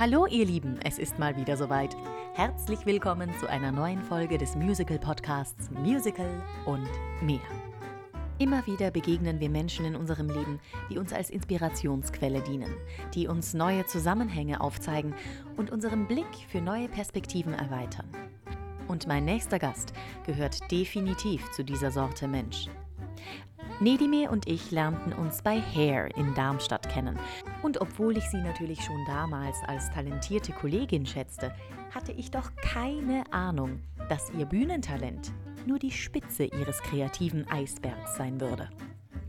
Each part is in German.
Hallo ihr Lieben, es ist mal wieder soweit. Herzlich willkommen zu einer neuen Folge des Musical-Podcasts Musical und mehr. Immer wieder begegnen wir Menschen in unserem Leben, die uns als Inspirationsquelle dienen, die uns neue Zusammenhänge aufzeigen und unseren Blick für neue Perspektiven erweitern. Und mein nächster Gast gehört definitiv zu dieser Sorte Mensch. Nedimir und ich lernten uns bei Hair in Darmstadt kennen. Und obwohl ich sie natürlich schon damals als talentierte Kollegin schätzte, hatte ich doch keine Ahnung, dass ihr Bühnentalent nur die Spitze ihres kreativen Eisbergs sein würde.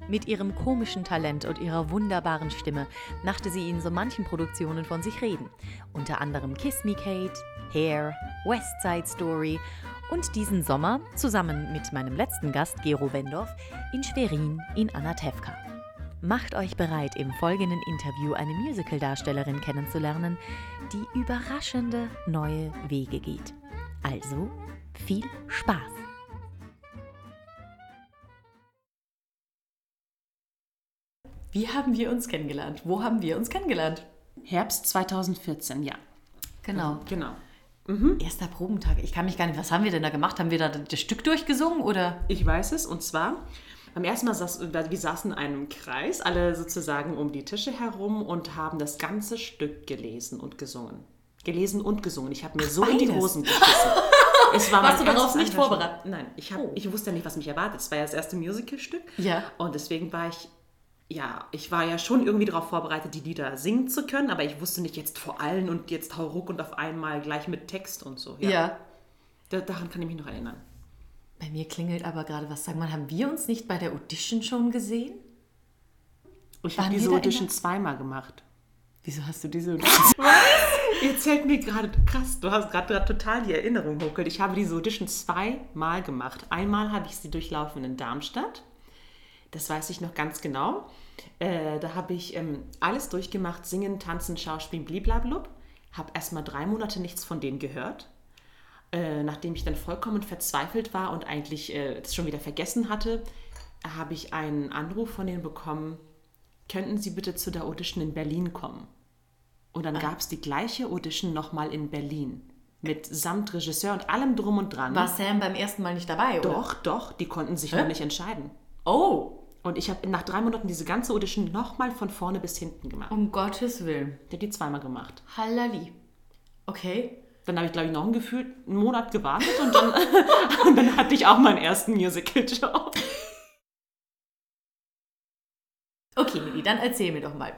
Mit ihrem komischen Talent und ihrer wunderbaren Stimme machte sie in so manchen Produktionen von sich reden. Unter anderem Kiss Me Kate, Hair, West Side Story und diesen Sommer zusammen mit meinem letzten Gast Gero Wendorf in Schwerin in Anatevka. Macht euch bereit, im folgenden Interview eine Musicaldarstellerin kennenzulernen, die überraschende neue Wege geht. Also viel Spaß! Wie haben wir uns kennengelernt? Wo haben wir uns kennengelernt? Herbst 2014, ja. Genau. Genau. Erster Probentag. Ich kann mich gar nicht. Was haben wir denn da gemacht? Haben wir da das Stück durchgesungen oder? Ich weiß es. Und zwar, beim ersten Mal saß, wir saßen in einem Kreis, alle sozusagen um die Tische herum und haben das ganze Stück gelesen und gesungen. Gelesen und gesungen. Ich habe mir so in die beides. Hosen geschissen. Es war Warst du darauf nicht vorbereitet? Nein, ich, hab, Oh. ich wusste ja nicht, was mich erwartet. Es war ja das erste Musicalstück. Ja. Und deswegen war ich, ja, ich war ja schon irgendwie darauf vorbereitet, die Lieder singen zu können, aber ich wusste nicht jetzt vor allen und jetzt hau ruck und auf einmal gleich mit Text und so. Da, daran kann ich mich noch erinnern. Bei mir klingelt aber gerade was. Sag mal, haben wir uns nicht bei der Audition schon gesehen? Ich habe diese Audition der- zweimal gemacht. Wieso hast du diese Audition? Jetzt fällt mir gerade krass, du hast gerade total die Erinnerung hochgelt. Ich habe diese Audition zweimal gemacht. Einmal habe ich sie durchlaufen in Darmstadt. Das weiß ich noch ganz genau. Äh, da habe ich ähm, alles durchgemacht: Singen, Tanzen, Schauspielen, bliblablub. Habe erstmal drei Monate nichts von denen gehört. Äh, nachdem ich dann vollkommen verzweifelt war und eigentlich äh, das schon wieder vergessen hatte, habe ich einen Anruf von denen bekommen: Könnten Sie bitte zu der Audition in Berlin kommen? Und dann gab es die gleiche Audition nochmal in Berlin. Mit samt Regisseur und allem drum und dran. War Sam beim ersten Mal nicht dabei, oder? Doch, doch, die konnten sich noch nicht entscheiden. Oh, Und ich habe nach drei Monaten diese ganze Audition nochmal von vorne bis hinten gemacht. um Gottes Willen. Ich habe die zweimal gemacht. Hallali. Okay. Dann habe ich, glaube ich, noch ein Gefühl, einen Monat gewartet und dann, und dann hatte ich auch meinen ersten Musical-Job. Okay, Mili, dann erzähl mir doch mal.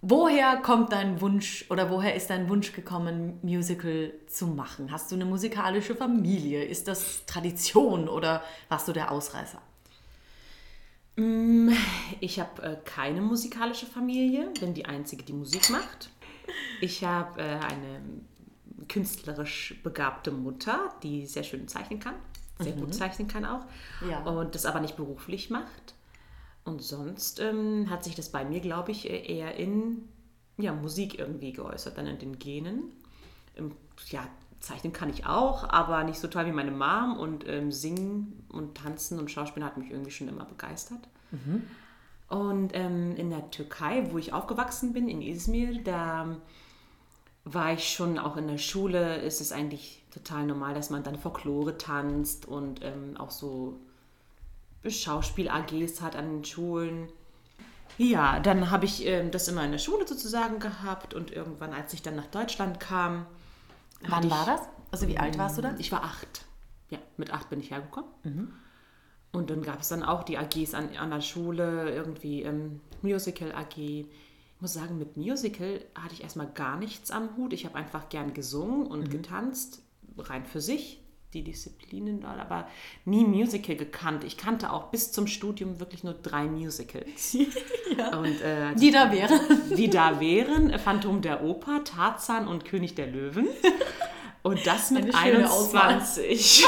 Woher kommt dein Wunsch oder woher ist dein Wunsch gekommen, Musical zu machen? Hast du eine musikalische Familie? Ist das Tradition oder warst du der Ausreißer? Ich habe äh, keine musikalische Familie, bin die Einzige, die Musik macht. Ich habe äh, eine künstlerisch begabte Mutter, die sehr schön zeichnen kann, sehr gut zeichnen kann auch, Ja. und das aber nicht beruflich macht. Und sonst ähm, hat sich das bei mir, glaube ich, äh, eher in ja, Musik irgendwie geäußert, dann in den Genen. Ähm, ja, zeichnen kann ich auch, aber nicht so toll wie meine Mom. Und ähm, singen und tanzen und Schauspielen hat mich irgendwie schon immer begeistert. Und ähm, in der Türkei, wo ich aufgewachsen bin, in Izmir, da war ich schon auch in der Schule, ist es eigentlich total normal, dass man dann Folklore tanzt und ähm, auch so Schauspiel-AGs hat an den Schulen. Ja, dann habe ich ähm, das immer in der Schule sozusagen gehabt und irgendwann, als ich dann nach Deutschland kam, Wann hatte war ich- das? Also wie alt warst du da? ich war acht. Ja, mit acht bin ich hergekommen. Und dann gab es dann auch die AGs an, an der Schule, irgendwie ähm, Musical AG. Ich muss sagen, mit Musical hatte ich erstmal gar nichts am Hut. Ich habe einfach gern gesungen und getanzt, rein für sich, die Disziplinen da, aber nie Musical gekannt. Ich kannte auch bis zum Studium wirklich nur drei Musicals. Und äh, Die da wäre. die da wären, Phantom der Oper, Tarzan und König der Löwen. Und das mit Eine schöne 21.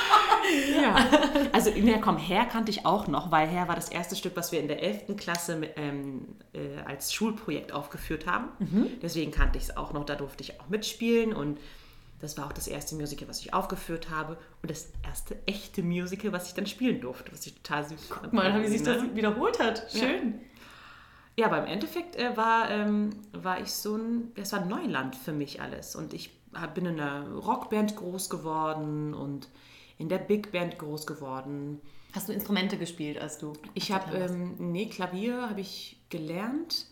ja. Also, ja, komm, Herr kannte ich auch noch, weil Herr war das erste Stück, was wir in der 11. Klasse mit, ähm, äh, als Schulprojekt aufgeführt haben. Deswegen kannte ich es auch noch, da durfte ich auch mitspielen und das war auch das erste Musical, was ich aufgeführt habe und das erste echte Musical, was ich dann spielen durfte, was ich total süß fand. Mal, wie sich das wiederholt hat. Schön. Ja, aber im Endeffekt äh, war, ähm, war ich so ein, es war Neuland für mich alles. Und ich hab, bin in einer Rockband groß geworden und in der Big Band groß geworden. Hast du Instrumente gespielt, als du? Ich habe, ähm, nee, Klavier habe ich gelernt,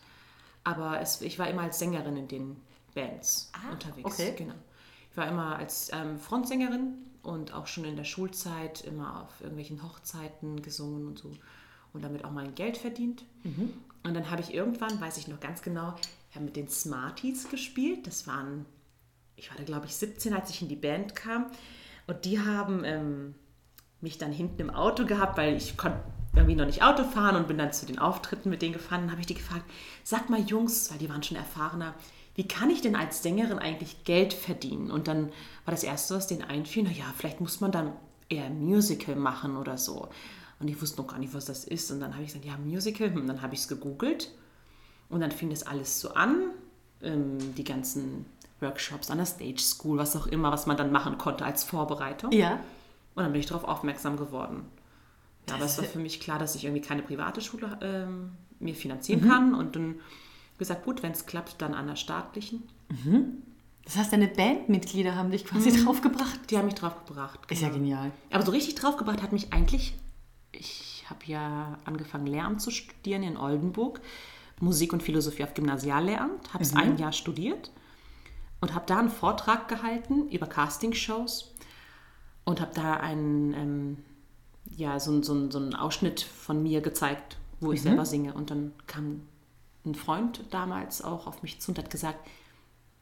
aber es, ich war immer als Sängerin in den Bands Ah, unterwegs. okay. Genau. Ich war immer als ähm, Frontsängerin und auch schon in der Schulzeit immer auf irgendwelchen Hochzeiten gesungen und so und damit auch mein Geld verdient. Mhm. Und dann habe ich irgendwann, weiß ich noch ganz genau, mit den Smarties gespielt. Das waren, ich war da glaube ich 17, als ich in die Band kam. Und die haben ähm, mich dann hinten im Auto gehabt, weil ich konnte irgendwie noch nicht Auto fahren und bin dann zu den Auftritten mit denen gefahren. Dann habe ich die gefragt, sag mal Jungs, weil die waren schon erfahrener, wie kann ich denn als Sängerin eigentlich Geld verdienen? Und dann war das Erste, was denen einfiel, naja, vielleicht muss man dann eher Musical machen oder so. Und ich wusste noch gar nicht, was das ist. Und dann habe ich gesagt, ja, Musical. Und dann habe ich es gegoogelt. Und dann fing das alles so an. Ähm, die ganzen Workshops an der Stage School, was auch immer, was man dann machen konnte als Vorbereitung. Ja. Und dann bin ich darauf aufmerksam geworden. Ja, aber es war für mich klar, dass ich irgendwie keine private Schule ähm, mir finanzieren kann. Und dann gesagt, gut, wenn es klappt, dann an der staatlichen. Das heißt, deine Bandmitglieder haben dich quasi draufgebracht. Die haben mich draufgebracht. Ist ja genial. Aber so richtig draufgebracht hat mich eigentlich, ich habe ja angefangen Lehramt zu studieren in Oldenburg, Musik und Philosophie auf Gymnasiallehramt, habe es ein Jahr studiert und habe da einen Vortrag gehalten über Castingshows und habe da einen, ähm, ja, so, so, so einen Ausschnitt von mir gezeigt, wo ich selber singe. Und dann kam ein Freund damals auch auf mich zu und hat gesagt,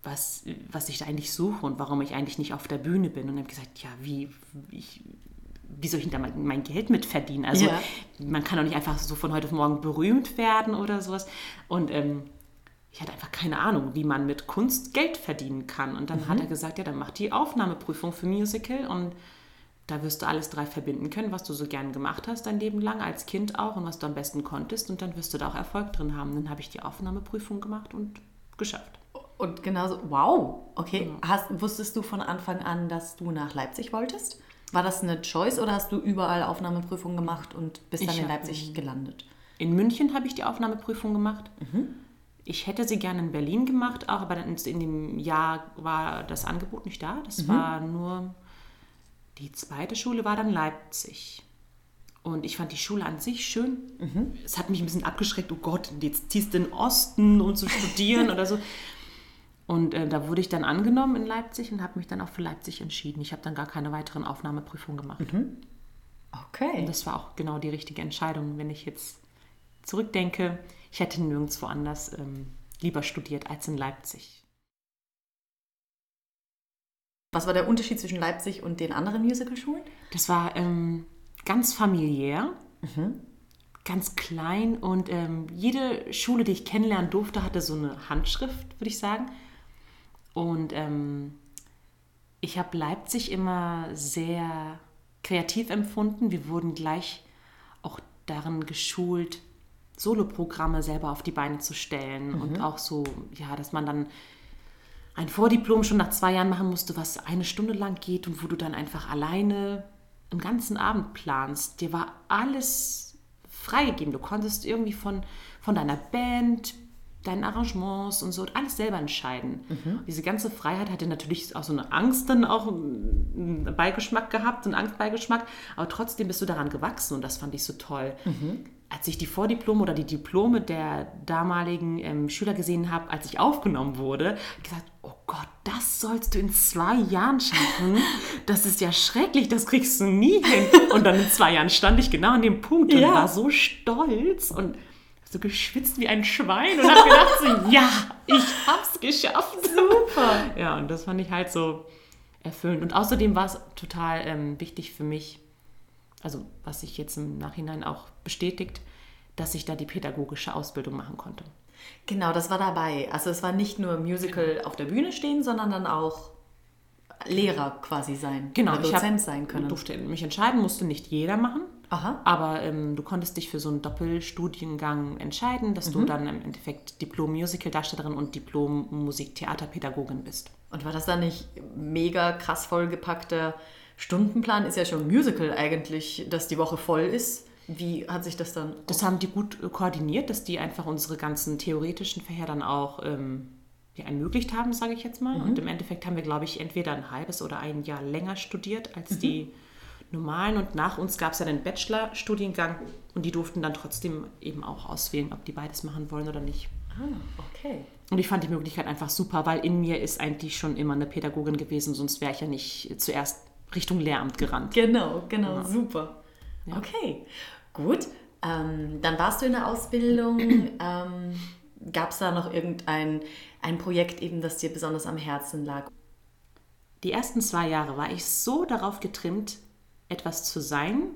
was, was ich da eigentlich suche und warum ich eigentlich nicht auf der Bühne bin. Und er hat gesagt, ja, wie, ich, wie soll ich denn da mein, mein Geld mit verdienen? Also Ja. man kann doch nicht einfach so von heute auf morgen berühmt werden oder sowas. Und ähm, ich hatte einfach keine Ahnung, wie man mit Kunst Geld verdienen kann. Und dann hat er gesagt, ja, dann mach die Aufnahmeprüfung für Musical und da wirst du alles drei verbinden können, was du so gern gemacht hast dein Leben lang, als Kind auch und was du am besten konntest. Und dann wirst du da auch Erfolg drin haben. Dann habe ich die Aufnahmeprüfung gemacht und geschafft. Und genauso, wow, okay. Hast, wusstest du von Anfang an, dass du nach Leipzig wolltest? War das eine Choice oder hast du überall Aufnahmeprüfungen gemacht und bist dann Ich in hab, Leipzig gelandet? In München habe ich die Aufnahmeprüfung gemacht. Ich hätte sie gerne in Berlin gemacht, auch aber in dem Jahr war das Angebot nicht da. Das war nur die zweite Schule war dann Leipzig. Und ich fand die Schule an sich schön. Es hat mich ein bisschen abgeschreckt, oh Gott, jetzt ziehst du in den Osten, um zu studieren oder so. Und äh, da wurde ich dann angenommen in Leipzig und habe mich dann auch für Leipzig entschieden. Ich habe dann gar keine weiteren Aufnahmeprüfungen gemacht. Okay. Und das war auch genau die richtige Entscheidung, wenn ich jetzt zurückdenke. Ich hätte nirgendwo anders ähm, lieber studiert als in Leipzig. Was war der Unterschied zwischen Leipzig und den anderen Musicalschulen? Das war ähm, ganz familiär, ganz klein und ähm, jede Schule, die ich kennenlernen durfte, hatte so eine Handschrift, würde ich sagen. Und ähm, ich habe Leipzig immer sehr kreativ empfunden. Wir wurden gleich auch darin geschult, Soloprogramme selber auf die Beine zu stellen und auch so, ja, dass man dann ein Vordiplom schon nach zwei Jahren machen musste, was eine Stunde lang geht und wo du dann einfach alleine einen ganzen Abend planst. Dir war alles freigegeben. Du konntest irgendwie von, von deiner Band, deinen Arrangements und so alles selber entscheiden. Diese ganze Freiheit hatte natürlich auch so eine Angst dann auch einen Beigeschmack gehabt, einen Angstbeigeschmack, aber trotzdem bist du daran gewachsen und das fand ich so toll. Als ich die Vordiplome oder die Diplome der damaligen ähm, Schüler gesehen habe, als ich aufgenommen wurde, gesagt, oh Gott, das sollst du in zwei Jahren schaffen. Das ist ja schrecklich, das kriegst du nie hin. Und dann in zwei Jahren stand ich genau an dem Punkt und Ja. war so stolz und so geschwitzt wie ein Schwein und habe gedacht so, ja, ich hab's geschafft. Super. Ja, und das fand ich halt so erfüllend. Und außerdem war es total ähm, wichtig für mich, also was sich jetzt im Nachhinein auch bestätigt, dass ich da die pädagogische Ausbildung machen konnte. Genau, das war dabei. Also es war nicht nur Musical auf der Bühne stehen, sondern dann auch Lehrer quasi sein. Genau, oder ich hab- Dozent sein können. durfte mich entscheiden, musste nicht jeder machen. Aha. Aber ähm, du konntest dich für so einen Doppelstudiengang entscheiden, dass Mhm. du dann im Endeffekt Diplom-Musical-Darstellerin und Diplom-Musik-Theaterpädagogin bist. Und war das dann nicht mega krass vollgepackter Stundenplan? Ist ja schon ein Musical eigentlich, dass die Woche voll ist. Wie hat sich das dann... Das haben die gut äh, koordiniert, dass die einfach unsere ganzen theoretischen Fächer dann auch ähm, ja, ermöglicht haben, sage ich jetzt mal. Und im Endeffekt haben wir, glaube ich, entweder ein halbes oder ein Jahr länger studiert als die normalen. Und nach uns gab es ja den Bachelor-Studiengang und die durften dann trotzdem eben auch auswählen, ob die beides machen wollen oder nicht. Ah, okay. Und ich fand die Möglichkeit einfach super, weil in mir ist eigentlich schon immer eine Pädagogin gewesen, sonst wäre ich ja nicht zuerst Richtung Lehramt gerannt. Genau, genau, super. Okay, gut. Ähm, dann warst du in der Ausbildung. ähm, Gab es da noch irgendein ein Projekt eben, das dir besonders am Herzen lag? Die ersten zwei Jahre war ich so darauf getrimmt, etwas zu sein,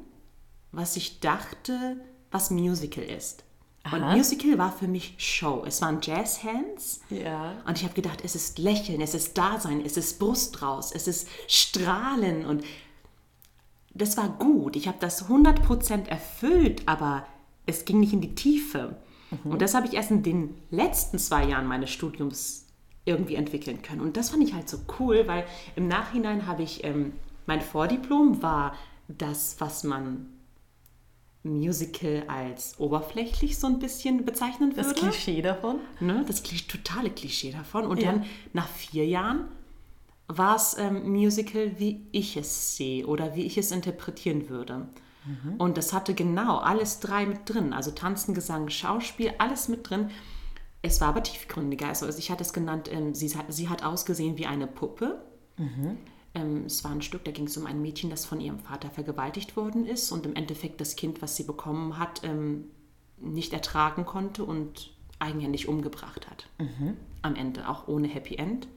was ich dachte, was Musical ist. Und Aha. Musical war für mich Show. Es waren Jazzhands. Ja. Und ich habe gedacht, es ist Lächeln, es ist Dasein, es ist Brust raus, es ist Strahlen. Und das war gut. Ich habe das 100% erfüllt, aber es ging nicht in die Tiefe. Und das habe ich erst in den letzten zwei Jahren meines Studiums irgendwie entwickeln können. Und das fand ich halt so cool, weil im Nachhinein habe ich, ähm, mein Vordiplom war das, was man Musical als oberflächlich so ein bisschen bezeichnen würde. Das Klischee davon? Ne, das Klisch totale Klischee davon. Und Ja. dann nach vier Jahren war es ähm, Musical, wie ich es sehe oder wie ich es interpretieren würde. Und das hatte genau alles drei mit drin. Also Tanzen, Gesang, Schauspiel, alles mit drin. Es war aber tiefgründiger. Also ich hatte es genannt, ähm, sie, hat, sie hat ausgesehen wie eine Puppe. Ähm, es war ein Stück, da ging es um ein Mädchen, das von ihrem Vater vergewaltigt worden ist und im Endeffekt das Kind, was sie bekommen hat, ähm, nicht ertragen konnte und eigenhändig umgebracht hat. Am Ende, auch ohne Happy End.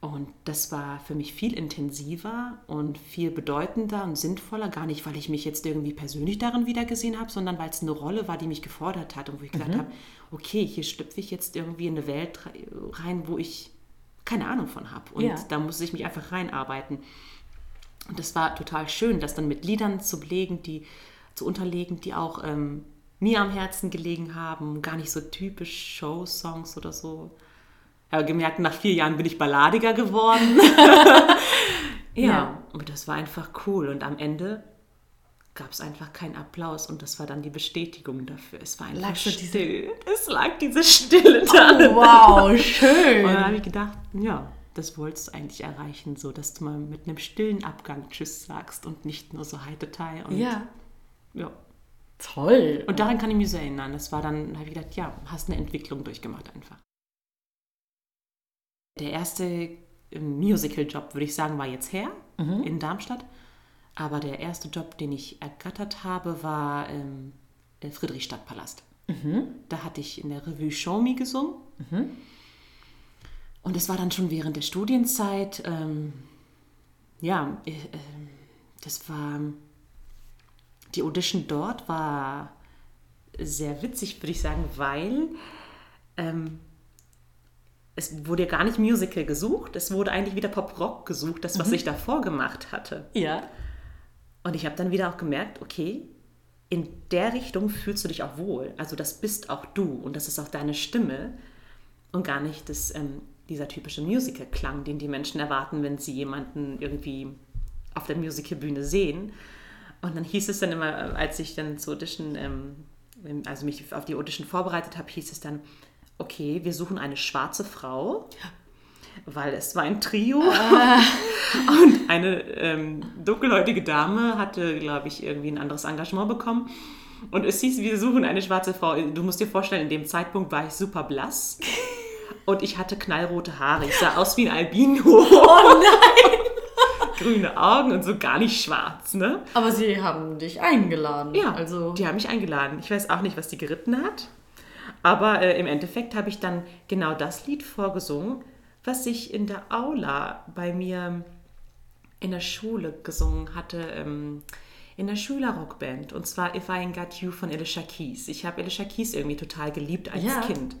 Und das war für mich viel intensiver und viel bedeutender und sinnvoller. Gar nicht, weil ich mich jetzt irgendwie persönlich darin wiedergesehen habe, sondern weil es eine Rolle war, die mich gefordert hat und wo ich gesagt habe, okay, hier schlüpfe ich jetzt irgendwie in eine Welt rein, wo ich keine Ahnung von habe. Und Ja. da muss ich mich einfach reinarbeiten. Und das war total schön, das dann mit Liedern zu belegen, die zu unterlegen, die auch ähm, mir am Herzen gelegen haben, gar nicht so typisch Show-Songs oder so. Aber gemerkt, nach vier Jahren bin ich balladiger geworden. ja, Ja. aber das war einfach cool. Und am Ende gab es einfach keinen Applaus und das war dann die Bestätigung dafür. Es war einfach Lag so diese- still. Es lag diese Stille da. Oh, wow, Und schön. dann habe ich gedacht, ja, das wolltest du eigentlich erreichen, so dass du mal mit einem stillen Abgang Tschüss sagst und nicht nur so Heitete. Und, Ja, ja. toll. Und daran kann ich mich so erinnern. Das war dann, habe ich gedacht, ja, hast eine Entwicklung durchgemacht einfach. Der erste äh, Musical-Job, würde ich sagen, war jetzt her in Darmstadt. Aber der erste Job, den ich ergattert habe, war ähm, der Friedrichstadtpalast. Da hatte ich in der Revue Show Me gesungen. Und es war dann schon während der Studienzeit. Ähm, ja, äh, ähm, das war. Die Audition dort war sehr witzig, würde ich sagen, weil ähm, es wurde ja gar nicht Musical gesucht, es wurde eigentlich wieder Pop-Rock gesucht, das, was ich davor gemacht hatte. Ja. Und ich habe dann wieder auch gemerkt, okay, in der Richtung fühlst du dich auch wohl. Also das bist auch du und das ist auch deine Stimme und gar nicht das, ähm, dieser typische Musical-Klang, den die Menschen erwarten, wenn sie jemanden irgendwie auf der Musicalbühne sehen. Und dann hieß es dann immer, äh, als ich dann zur Audition, ähm, also mich auf die Audition vorbereitet habe, hieß es dann, okay, wir suchen eine schwarze Frau, weil es war ein Trio. Und eine ähm, dunkelhäutige Dame hatte, glaube ich, irgendwie ein anderes Engagement bekommen. Und es hieß, wir suchen eine schwarze Frau. Du musst dir vorstellen, in dem Zeitpunkt war ich super blass. Und ich hatte knallrote Haare. Ich sah aus wie ein Albino. Oh nein! Grüne Augen und so gar nicht schwarz, ne? Aber sie haben dich eingeladen. Ja, also die haben mich eingeladen. Ich weiß auch nicht, was die geritten hat. Aber äh, im Endeffekt habe ich dann genau das Lied vorgesungen, was ich in der Aula bei mir in der Schule gesungen hatte, ähm, in der Schülerrockband. Und zwar If I Ain't Got You von Alicia Keys. Ich habe Alicia Keys irgendwie total geliebt als Ja. Kind.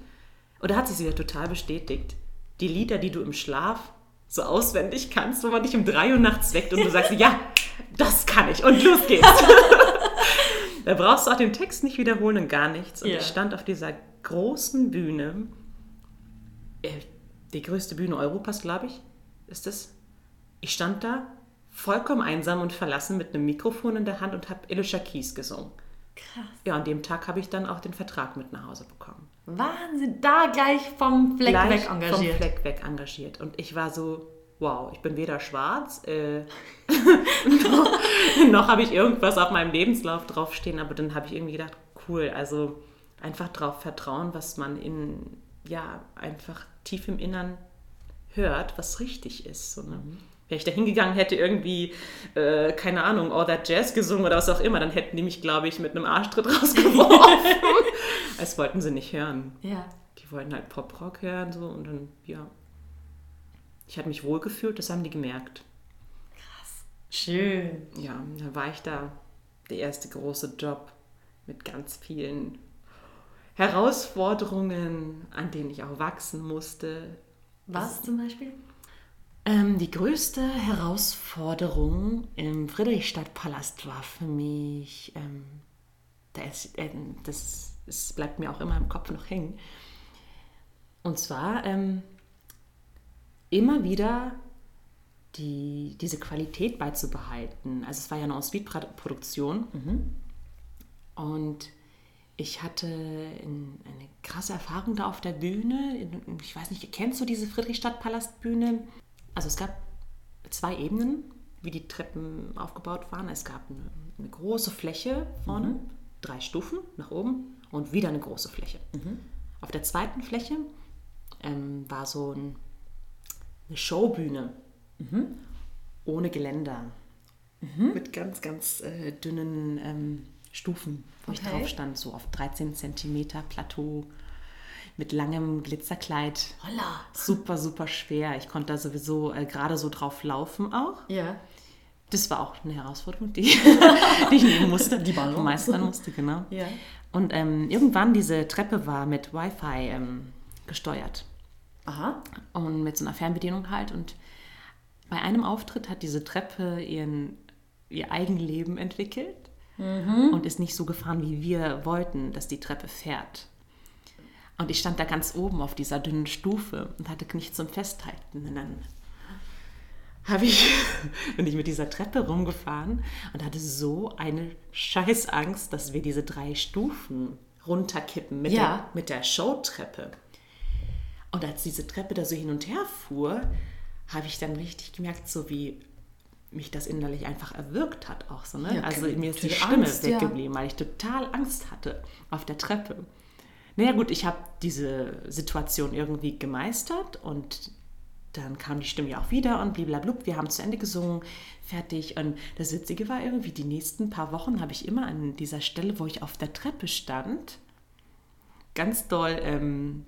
Und da hat sie sich wieder total bestätigt. Die Lieder, die du im Schlaf so auswendig kannst, wo man dich um drei Uhr nachts weckt und du sagst, ja, das kann ich und los geht's. da brauchst du auch den Text nicht wiederholen und gar nichts. Und Ja. ich stand auf dieser großen Bühne, äh, die größte Bühne Europas, glaube ich, ist das. Ich stand da vollkommen einsam und verlassen mit einem Mikrofon in der Hand und habe Alicia Keys gesungen. Krass. Ja, an dem Tag habe ich dann auch den Vertrag mit nach Hause bekommen. Wahnsinn, da gleich vom Fleck Gleich weg engagiert. Vom Fleck weg engagiert. Und ich war so, wow, ich bin weder schwarz, äh, noch, noch habe ich irgendwas auf meinem Lebenslauf draufstehen, aber dann habe ich irgendwie gedacht, cool, also einfach darauf vertrauen, was man in, ja, einfach tief im Innern hört, was richtig ist. So, ne? Wenn ich da hingegangen hätte, irgendwie, äh, keine Ahnung, All That Jazz gesungen oder was auch immer, dann hätten die mich, glaube ich, mit einem Arschtritt rausgeworfen. das wollten sie nicht hören. Ja. Die wollten halt Pop-Rock hören so und dann, ja. Ich hatte mich wohlgefühlt, das haben die gemerkt. Schön. Ja, dann war ich da der erste große Job mit ganz vielen Herausforderungen, an denen ich auch wachsen musste. Was zum Beispiel? Ähm, die größte Herausforderung im Friedrichstadtpalast war für mich, ähm, da ist, ähm, das, das bleibt mir auch immer im Kopf noch hängen. Und zwar ähm, immer wieder die, diese Qualität beizubehalten. Also es war ja eine Ensuite-Produktion und ich hatte in, eine krasse Erfahrung da auf der Bühne. Ich weiß nicht, kennst du diese Friedrichstadt-Palastbühne? Also es gab zwei Ebenen, wie die Treppen aufgebaut waren. Es gab eine, eine große Fläche vorne, drei Stufen nach oben und wieder eine große Fläche. Auf der zweiten Fläche ähm, war so ein, eine Showbühne ohne Geländer. Mit ganz, ganz äh, dünnen ähm, Stufen, wo ich Okay. drauf stand, so auf 13 Zentimeter Plateau mit langem Glitzerkleid. Holla. Super, super schwer. Ich konnte da sowieso äh, gerade so drauf laufen auch. Ja. Das war auch eine Herausforderung, die, die ich nehmen musste. Die Balance. meistern musste, genau. Ja. Und ähm, irgendwann diese Treppe war mit Wi-Fi ähm, gesteuert Aha. und mit so einer Fernbedienung halt. Und bei einem Auftritt hat diese Treppe ihren, ihr Eigenleben entwickelt und ist nicht so gefahren, wie wir wollten, dass die Treppe fährt. Und ich stand da ganz oben auf dieser dünnen Stufe und hatte nichts zum Festhalten. Und dann habe ich, bin ich mit dieser Treppe rumgefahren und hatte so eine Scheißangst, dass wir diese drei Stufen runterkippen mit, Ja. der, mit der Showtreppe. Und als diese Treppe da so hin und her fuhr, habe ich dann richtig gemerkt, so wie mich das innerlich einfach erwürgt hat auch so, ne? Ja, also mir ist die Stimme Angst, ja. weggeblieben, weil ich total Angst hatte auf der Treppe. Naja gut, ich habe diese Situation irgendwie gemeistert und dann kam die Stimme ja auch wieder und bliblablub, wir haben zu Ende gesungen, fertig. Und das Witzige war irgendwie, die nächsten paar Wochen habe ich immer an dieser Stelle, wo ich auf der Treppe stand, ganz doll ähm,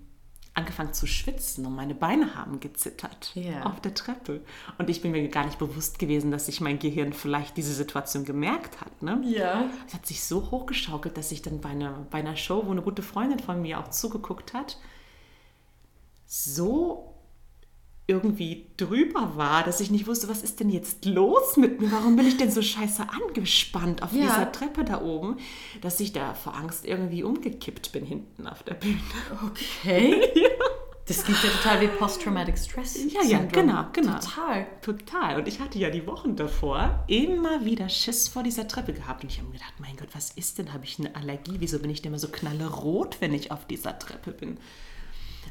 angefangen zu schwitzen und meine Beine haben gezittert Ja. auf der Treppe. Und ich bin mir gar nicht bewusst gewesen, dass sich mein Gehirn vielleicht diese Situation gemerkt hat. Ne? Ja. Es hat sich so hochgeschaukelt, dass ich dann bei einer, bei einer Show, wo eine gute Freundin von mir auch zugeguckt hat, so irgendwie drüber war, dass ich nicht wusste, was ist denn jetzt los mit mir? Warum bin ich denn so scheiße angespannt auf Ja. dieser Treppe da oben, dass ich da vor Angst irgendwie umgekippt bin hinten auf der Bühne. Okay. Das klingt ja total wie Post-Traumatic Stress. Ja, ja, genau, genau. Total. Total. Und ich hatte ja die Wochen davor immer wieder Schiss vor dieser Treppe gehabt. Und ich habe mir gedacht, mein Gott, was ist denn? Habe ich eine Allergie? Wieso bin ich denn immer so knallerot, wenn ich auf dieser Treppe bin?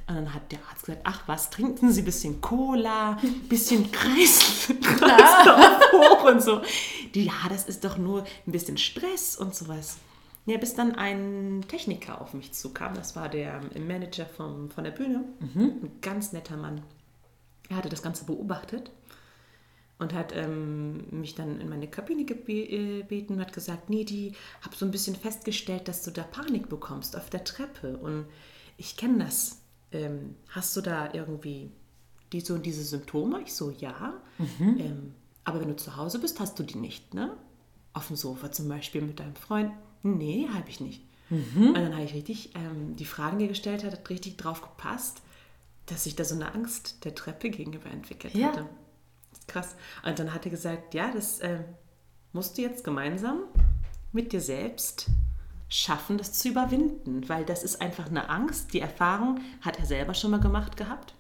Und dann hat der Arzt gesagt, ach was, trinken Sie ein bisschen Cola, ein bisschen Kreis, Kreislauf hoch und so. Die, ja, das ist doch nur ein bisschen Stress und sowas. Ja, bis dann ein Techniker auf mich zukam. Das war der ähm, Manager vom, von der Bühne. Ein ganz netter Mann. Er hatte das Ganze beobachtet und hat ähm, mich dann in meine Kabine äh, gebeten und hat gesagt, nee, die habe so ein bisschen festgestellt, dass du da Panik bekommst auf der Treppe und ich kenne das. Ähm, hast du da irgendwie diese und diese Symptome? Ich so, ja. Ähm, aber wenn du zu Hause bist, hast du die nicht, ne? Auf dem Sofa zum Beispiel mit deinem Freund? Nee, habe ich nicht. Und dann habe ich richtig ähm, die Fragen, die er gestellt hat, hat richtig drauf gepasst, dass sich da so eine Angst der Treppe gegenüber entwickelt Ja. hatte. Krass. Und dann hat er gesagt, ja, das ähm, musst du jetzt gemeinsam mit dir selbst schaffen, das zu überwinden, weil das ist einfach eine Angst. Die Erfahrung hat er selber schon mal gemacht gehabt,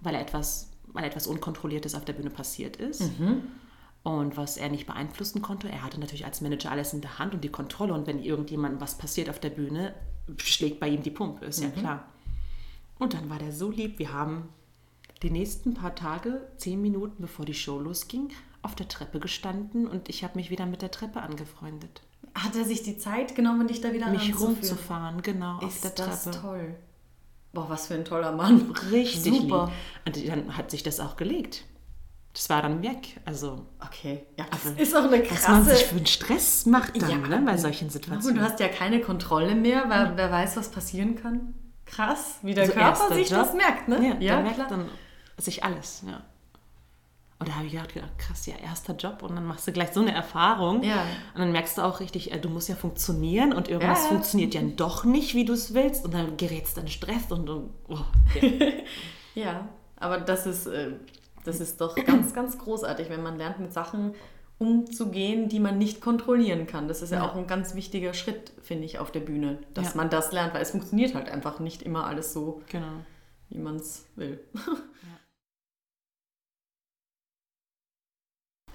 weil er etwas, weil etwas Unkontrolliertes auf der Bühne passiert ist. Und was er nicht beeinflussen konnte, er hatte natürlich als Manager alles in der Hand und die Kontrolle. Und wenn irgendjemandem was passiert auf der Bühne, schlägt bei ihm die Pumpe, ist ja klar. Und dann war der so lieb. Wir haben die nächsten paar Tage, zehn Minuten bevor die Show losging, auf der Treppe gestanden und ich habe mich wieder mit der Treppe angefreundet. Hat er sich die Zeit genommen, dich da wieder Mich rumzufahren, genau, auf Ist der das Treppe. toll. Boah, was für ein toller Mann. Richtig Super. lieb. Und dann hat sich das auch gelegt. Das war dann weg. Also, Okay, ja, das ist auch eine was man sich krasse... für einen Stress macht dann, Ja. ne, bei solchen Situationen. du hast ja keine Kontrolle mehr, weil wer weiß, was passieren kann. Krass, wie der Also Körper sich Job. das merkt, ne? Ja, der merkt klar. dann sich alles, ja. Und da habe ich gedacht, gedacht, krass, ja, erster Job und dann machst du gleich so eine Erfahrung. Ja. Und dann merkst du auch richtig, äh, du musst ja funktionieren und irgendwas Ja, funktioniert ja doch nicht, wie du es willst. Und dann gerätst du in Stress und, und oh, ja. Ja, aber das ist, äh, das ist doch ganz, ganz großartig, wenn man lernt, mit Sachen umzugehen, die man nicht kontrollieren kann. Das ist ja, auch ein ganz wichtiger Schritt, finde ich, auf der Bühne, dass man das lernt, weil es funktioniert halt einfach nicht immer alles so, genau. wie man es will.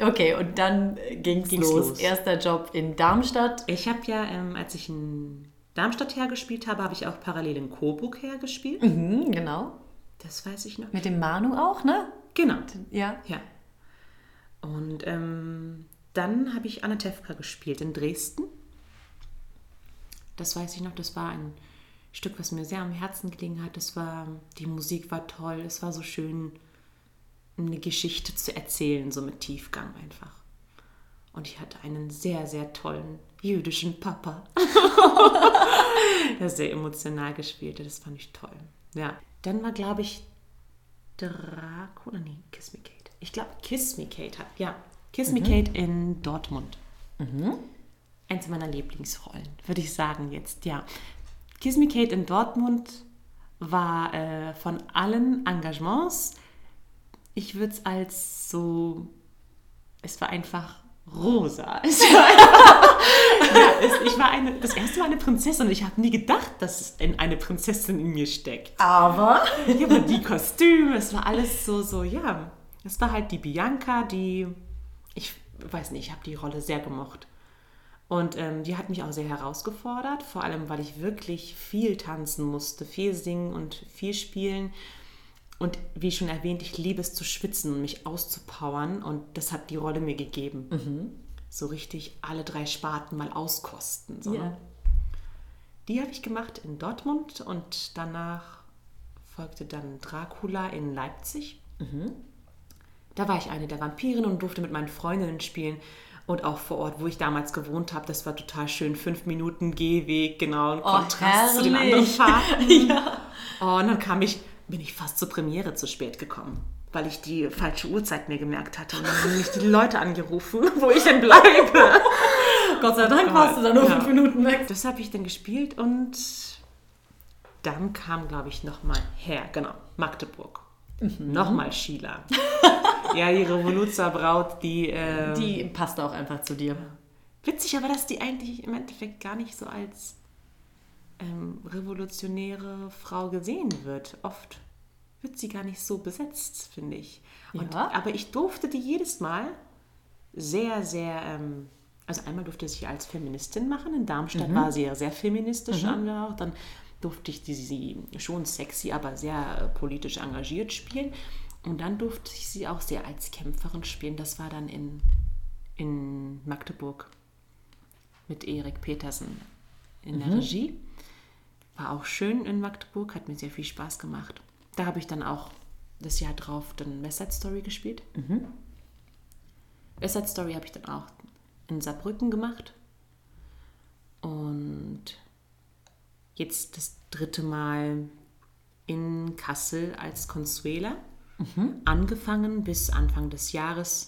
Okay, und dann ging es Ging's los. los. Erster Job in Darmstadt. Ich habe ja, ähm, als ich in Darmstadt hergespielt habe, habe ich auch parallel in Coburg hergespielt. Mhm, genau. Das weiß ich noch. Mit dem Manu auch, ne? Genau. Ja. Ja. Und ähm, dann habe ich Anatevka gespielt in Dresden. Das weiß ich noch, das war ein Stück, was mir sehr am Herzen gelegen hat. Das war, die Musik war toll, es war so schön, eine Geschichte zu erzählen, so mit Tiefgang einfach. Und ich hatte einen sehr, sehr tollen jüdischen Papa, der sehr emotional gespielt hat. Das fand ich toll. Ja. Dann war, glaube ich, Dracula, nee, Kiss Me Kate. Ich glaube, Kiss Me Kate hat, ja, Kiss Me Kate in Dortmund. Eins meiner Lieblingsrollen, würde ich sagen jetzt, ja. Kiss Me Kate in Dortmund war äh, von allen Engagements, ich würde es als so, es war einfach rosa. Es war einfach, ja, es, ich war eine, das erste Mal eine Prinzessin und ich habe nie gedacht, dass es in eine Prinzessin in mir steckt. Aber. Ja, aber die Kostüme, es war alles so, so, ja. Es war halt die Bianca, die, ich weiß nicht, ich habe die Rolle sehr gemocht. Und ähm, die hat mich auch sehr herausgefordert, vor allem, weil ich wirklich viel tanzen musste, viel singen und viel spielen. Und wie schon erwähnt, ich liebe es zu schwitzen und mich auszupowern und das hat die Rolle mir gegeben. So richtig alle drei Sparten mal auskosten. So, Ja. ne? Die habe ich gemacht in Dortmund und danach folgte dann Dracula in Leipzig. Da war ich eine der Vampirinnen und durfte mit meinen Freundinnen spielen. Und auch vor Ort, wo ich damals gewohnt habe, das war total schön. Fünf Minuten Gehweg, genau, ein Kontrast zu den anderen herrlich. Fahrten. Oh, und dann kam ich, bin ich fast zur Premiere zu spät gekommen, weil ich die falsche Uhrzeit mir gemerkt hatte. Und dann haben mich die Leute angerufen, wo ich denn bleibe. Gott sei Dank warst du da nur Ja. fünf Minuten weg. Das habe ich dann gespielt und dann kam, glaube ich, nochmal her, genau, Magdeburg. Mhm. Nochmal Sheila. ja, die Revoluzzer-Braut, die, äh, Die passt auch einfach zu dir. Witzig, aber dass die eigentlich im Endeffekt gar nicht so als ähm, revolutionäre Frau gesehen wird. Oft wird sie gar nicht so besetzt, finde ich. Und, Ja. Aber ich durfte die jedes Mal sehr, sehr, ähm, also einmal durfte ich sie als Feministin machen. In Darmstadt war sie ja sehr feministisch angehaucht. Dann durfte ich die, sie schon sexy, aber sehr äh, politisch engagiert spielen. Und dann durfte ich sie auch sehr als Kämpferin spielen. Das war dann in, in Magdeburg mit Erik Petersen in der Regie. War auch schön in Magdeburg, hat mir sehr viel Spaß gemacht. Da habe ich dann auch das Jahr drauf dann West Side Story gespielt. West Side Story habe ich dann auch in Saarbrücken gemacht. Und jetzt das dritte Mal in Kassel als Consuela. Angefangen bis Anfang des Jahres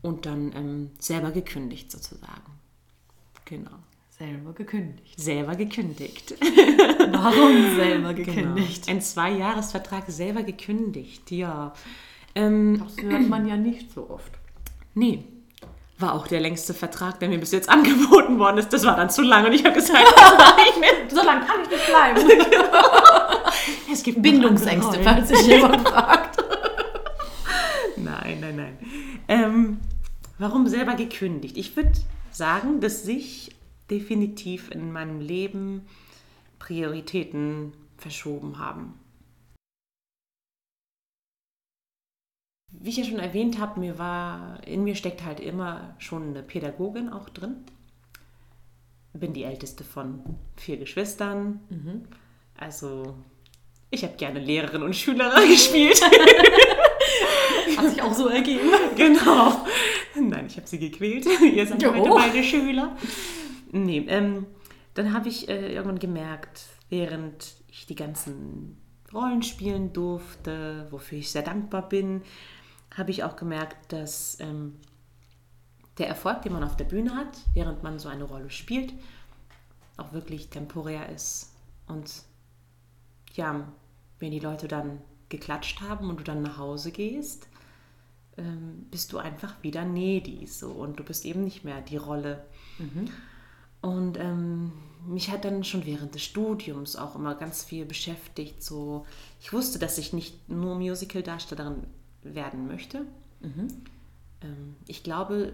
und dann ähm, selber gekündigt sozusagen. Genau. Selber gekündigt. Selber gekündigt. Warum selber Genau. gekündigt? Ein Zweijahresvertrag selber gekündigt, ja. Ähm, Das hört man ja nicht so oft. nee, war auch der längste Vertrag, der mir bis jetzt angeboten worden ist. Das war dann zu lang und ich habe gesagt. So lange kann ich nicht bleiben. Es gibt Bindungsängste, falls sich jemand fragt. Nein, nein, nein. Ähm, Warum selber gekündigt? Ich würde sagen, dass sich definitiv in meinem Leben Prioritäten verschoben haben. Wie ich ja schon erwähnt habe, mir war, in mir steckt halt immer schon eine Pädagogin auch drin. Bin die älteste von vier Geschwistern. Mhm. Also ich habe gerne Lehrerin und Schülerin gespielt. Hat sich auch so ergeben. Genau. Nein, ich habe sie gequält. Ihr seid heute meine Schüler. Nee, ähm, dann habe ich äh, irgendwann gemerkt, während ich die ganzen Rollen spielen durfte, wofür ich sehr dankbar bin, habe ich auch gemerkt, dass ähm, der Erfolg, den man auf der Bühne hat, während man so eine Rolle spielt, auch wirklich temporär ist. Und ja, wenn die Leute dann geklatscht haben und du dann nach Hause gehst, ähm, bist du einfach wieder Nedi so und du bist eben nicht mehr die Rolle. Mhm. Und ähm, mich hat dann schon während des Studiums auch immer ganz viel beschäftigt. So, ich wusste, dass ich nicht nur Musical-Darstellerin werden möchte. Mhm. Ähm, ich glaube,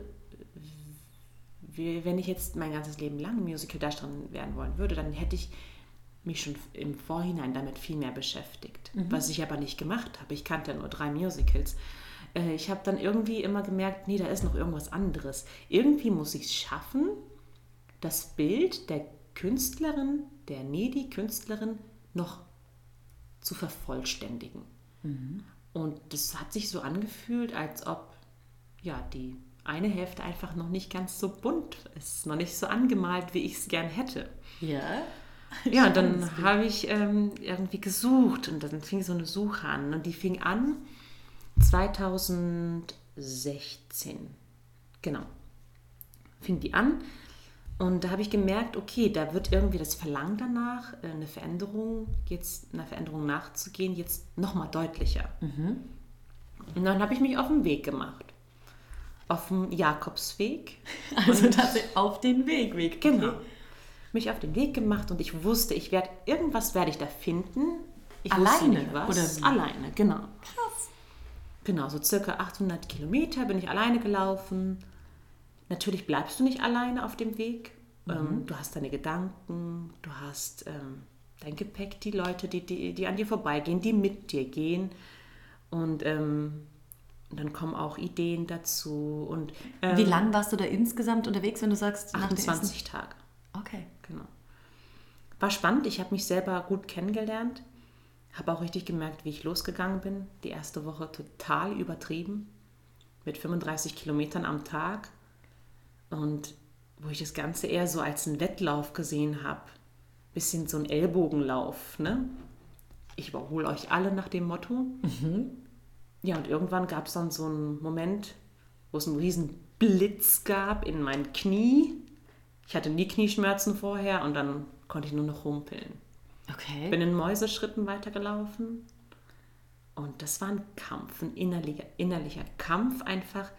wenn ich jetzt mein ganzes Leben lang Musical-Darstellerin werden wollen würde, dann hätte ich mich schon im Vorhinein damit viel mehr beschäftigt, mhm. was ich aber nicht gemacht habe. Ich kannte nur drei Musicals. Äh, ich habe dann irgendwie immer gemerkt, nee, da ist noch irgendwas anderes. Irgendwie muss ich es schaffen, das Bild der Künstlerin, der Nedi-Künstlerin noch zu vervollständigen. Mhm. Und das hat sich so angefühlt, als ob ja, die eine Hälfte einfach noch nicht ganz so bunt ist, noch nicht so angemalt, wie ich es gern hätte. Ja. Ja, und dann habe ich ähm, irgendwie gesucht und dann fing so eine Suche an. Und die fing an 2016. Genau. Fing die an. Und da habe ich gemerkt, okay, da wird irgendwie das Verlangen danach, äh, eine Veränderung, jetzt einer Veränderung nachzugehen, jetzt nochmal deutlicher. Mhm. Und dann habe ich mich auf den Weg gemacht. Auf dem Jakobsweg. Also tatsächlich auf den Weg, Weg. Genau mich auf den Weg gemacht und ich wusste, ich werde irgendwas werde ich da finden. Ich alleine was. Oder alleine, genau. Krass. Genau, so circa 800 Kilometer bin ich alleine gelaufen. Natürlich bleibst du nicht alleine auf dem Weg. Mhm. Ähm, du hast deine Gedanken, du hast ähm, dein Gepäck, die Leute, die, die, die an dir vorbeigehen, die mit dir gehen. Und ähm, dann kommen auch Ideen dazu. Und, Wie ähm, lange warst du da insgesamt unterwegs, wenn du sagst? 28 Tage. Okay. Genau. War spannend, ich habe mich selber gut kennengelernt, habe auch richtig gemerkt, wie ich losgegangen bin. Die erste Woche total übertrieben, mit 35 Kilometern am Tag und wo ich das Ganze eher so als einen Wettlauf gesehen habe. Bisschen so ein Ellbogenlauf, ne? Ich überhole euch alle nach dem Motto. Mhm. Ja, und irgendwann gab es dann so einen Moment, wo es einen riesen Blitz gab in mein Knie ich hatte nie Knieschmerzen vorher und dann konnte ich nur noch humpeln. Okay. Bin in Mäuseschritten weitergelaufen und das war ein Kampf, ein innerlicher, innerlicher Kampf einfach,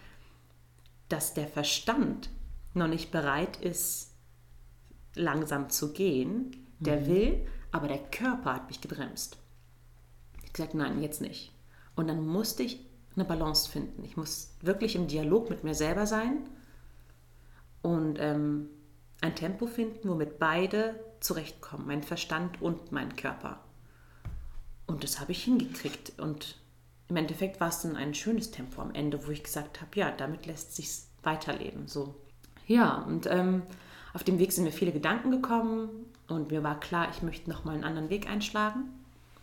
dass der Verstand noch nicht bereit ist, langsam zu gehen. Der mhm. will, aber der Körper hat mich gebremst. Ich habe gesagt, nein, jetzt nicht. Und dann musste ich eine Balance finden. Ich muss wirklich im Dialog mit mir selber sein und ähm, ein Tempo finden, womit beide zurechtkommen, mein Verstand und mein Körper. Und das habe ich hingekriegt. Und im Endeffekt war es dann ein schönes Tempo am Ende, wo ich gesagt habe, ja, damit lässt sich weiterleben. So. Ja, und ähm, auf dem Weg sind mir viele Gedanken gekommen und mir war klar, ich möchte nochmal einen anderen Weg einschlagen,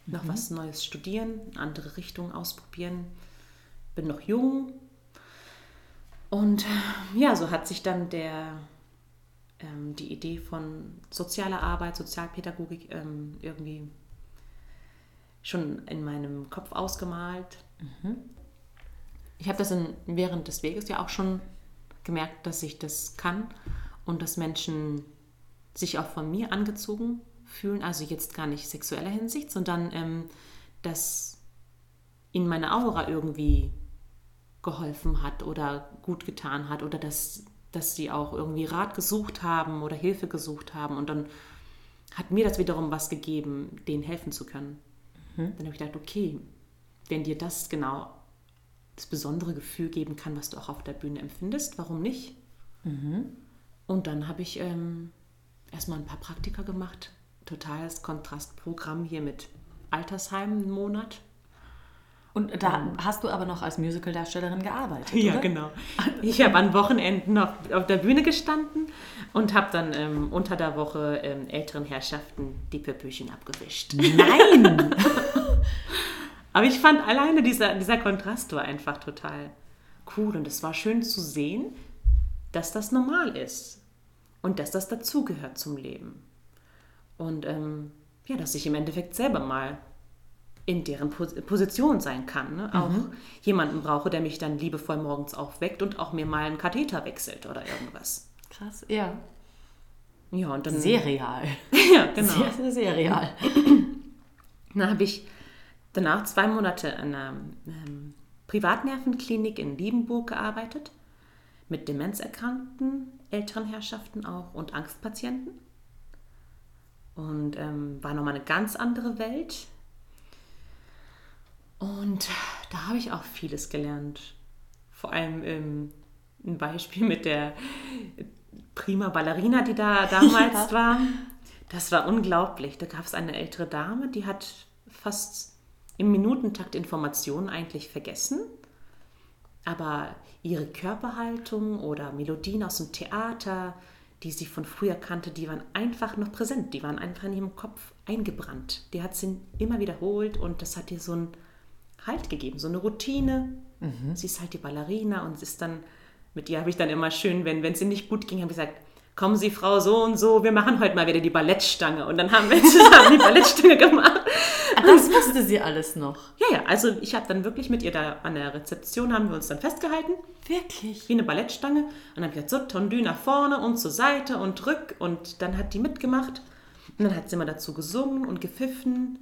mhm. noch was Neues studieren, andere Richtungen ausprobieren. Bin noch jung. Und ja, so hat sich dann der ähm, die Idee von sozialer Arbeit, Sozialpädagogik ähm, irgendwie schon in meinem Kopf ausgemalt. Mhm. Ich habe das in, während des Weges ja auch schon gemerkt, dass ich das kann und dass Menschen sich auch von mir angezogen fühlen, also jetzt gar nicht sexueller Hinsicht, sondern ähm, dass ihnen meine Aura irgendwie geholfen hat oder gut getan hat oder dass dass sie auch irgendwie Rat gesucht haben oder Hilfe gesucht haben. Und dann hat mir das wiederum was gegeben, denen helfen zu können. Mhm. Dann habe ich gedacht, okay, wenn dir das genau das besondere Gefühl geben kann, was du auch auf der Bühne empfindest. Warum nicht? Und dann habe ich ähm, erstmal ein paar Praktika gemacht. Totales Kontrastprogramm hier mit Altersheim einen Monat. Und da hast du aber noch als Musicaldarstellerin gearbeitet, Ja, oder? genau. Ich habe an Wochenenden auf, auf der Bühne gestanden und habe dann ähm, unter der Woche ähm, älteren Herrschaften die Pöppelchen abgewischt. Nein! Aber ich fand alleine dieser, dieser Kontrast war einfach total cool und es war schön zu sehen, dass das normal ist und dass das dazugehört zum Leben. Und ähm, ja, dass ich im Endeffekt selber mal in deren Pos Position sein kann. Ne? Auch jemanden brauche, der mich dann liebevoll morgens aufweckt und auch mir mal einen Katheter wechselt oder irgendwas. Krass, ja. Ja, und dann. Sehr real. ja, genau. Sehr, sehr, sehr real. Dann habe ich danach zwei Monate in einer ähm, Privatnervenklinik in Liebenburg gearbeitet, mit demenzerkrankten älteren Herrschaften auch und Angstpatienten. Und ähm, war nochmal eine ganz andere Welt. Und da habe ich auch vieles gelernt. Vor allem ähm, ein Beispiel mit der prima Ballerina, die da damals Ja. war. Das war unglaublich. Da gab es eine ältere Dame, die hat fast im Minutentakt Informationen eigentlich vergessen. Aber ihre Körperhaltung oder Melodien aus dem Theater, die sie von früher kannte, die waren einfach noch präsent. Die waren einfach in ihrem Kopf eingebrannt. Die hat sie immer wiederholt und das hat ihr so einen Halt gegeben, so eine Routine. Sie ist halt die Ballerina und ist dann, mit ihr habe ich dann immer schön, wenn es ihr nicht gut ging, habe ich gesagt, kommen Sie, Frau so und so, wir machen heute mal wieder die Ballettstange. Und dann haben wir zusammen die Ballettstange gemacht. Das wusste sie alles noch. Ja, ja, also ich habe dann wirklich mit ihr da an der Rezeption, haben wir uns dann festgehalten, Wirklich? wie eine Ballettstange. Und dann habe ich gesagt, so, Tondü nach vorne und zur Seite und rück. Und dann hat die mitgemacht. Und dann hat sie immer dazu gesungen und gepfiffen.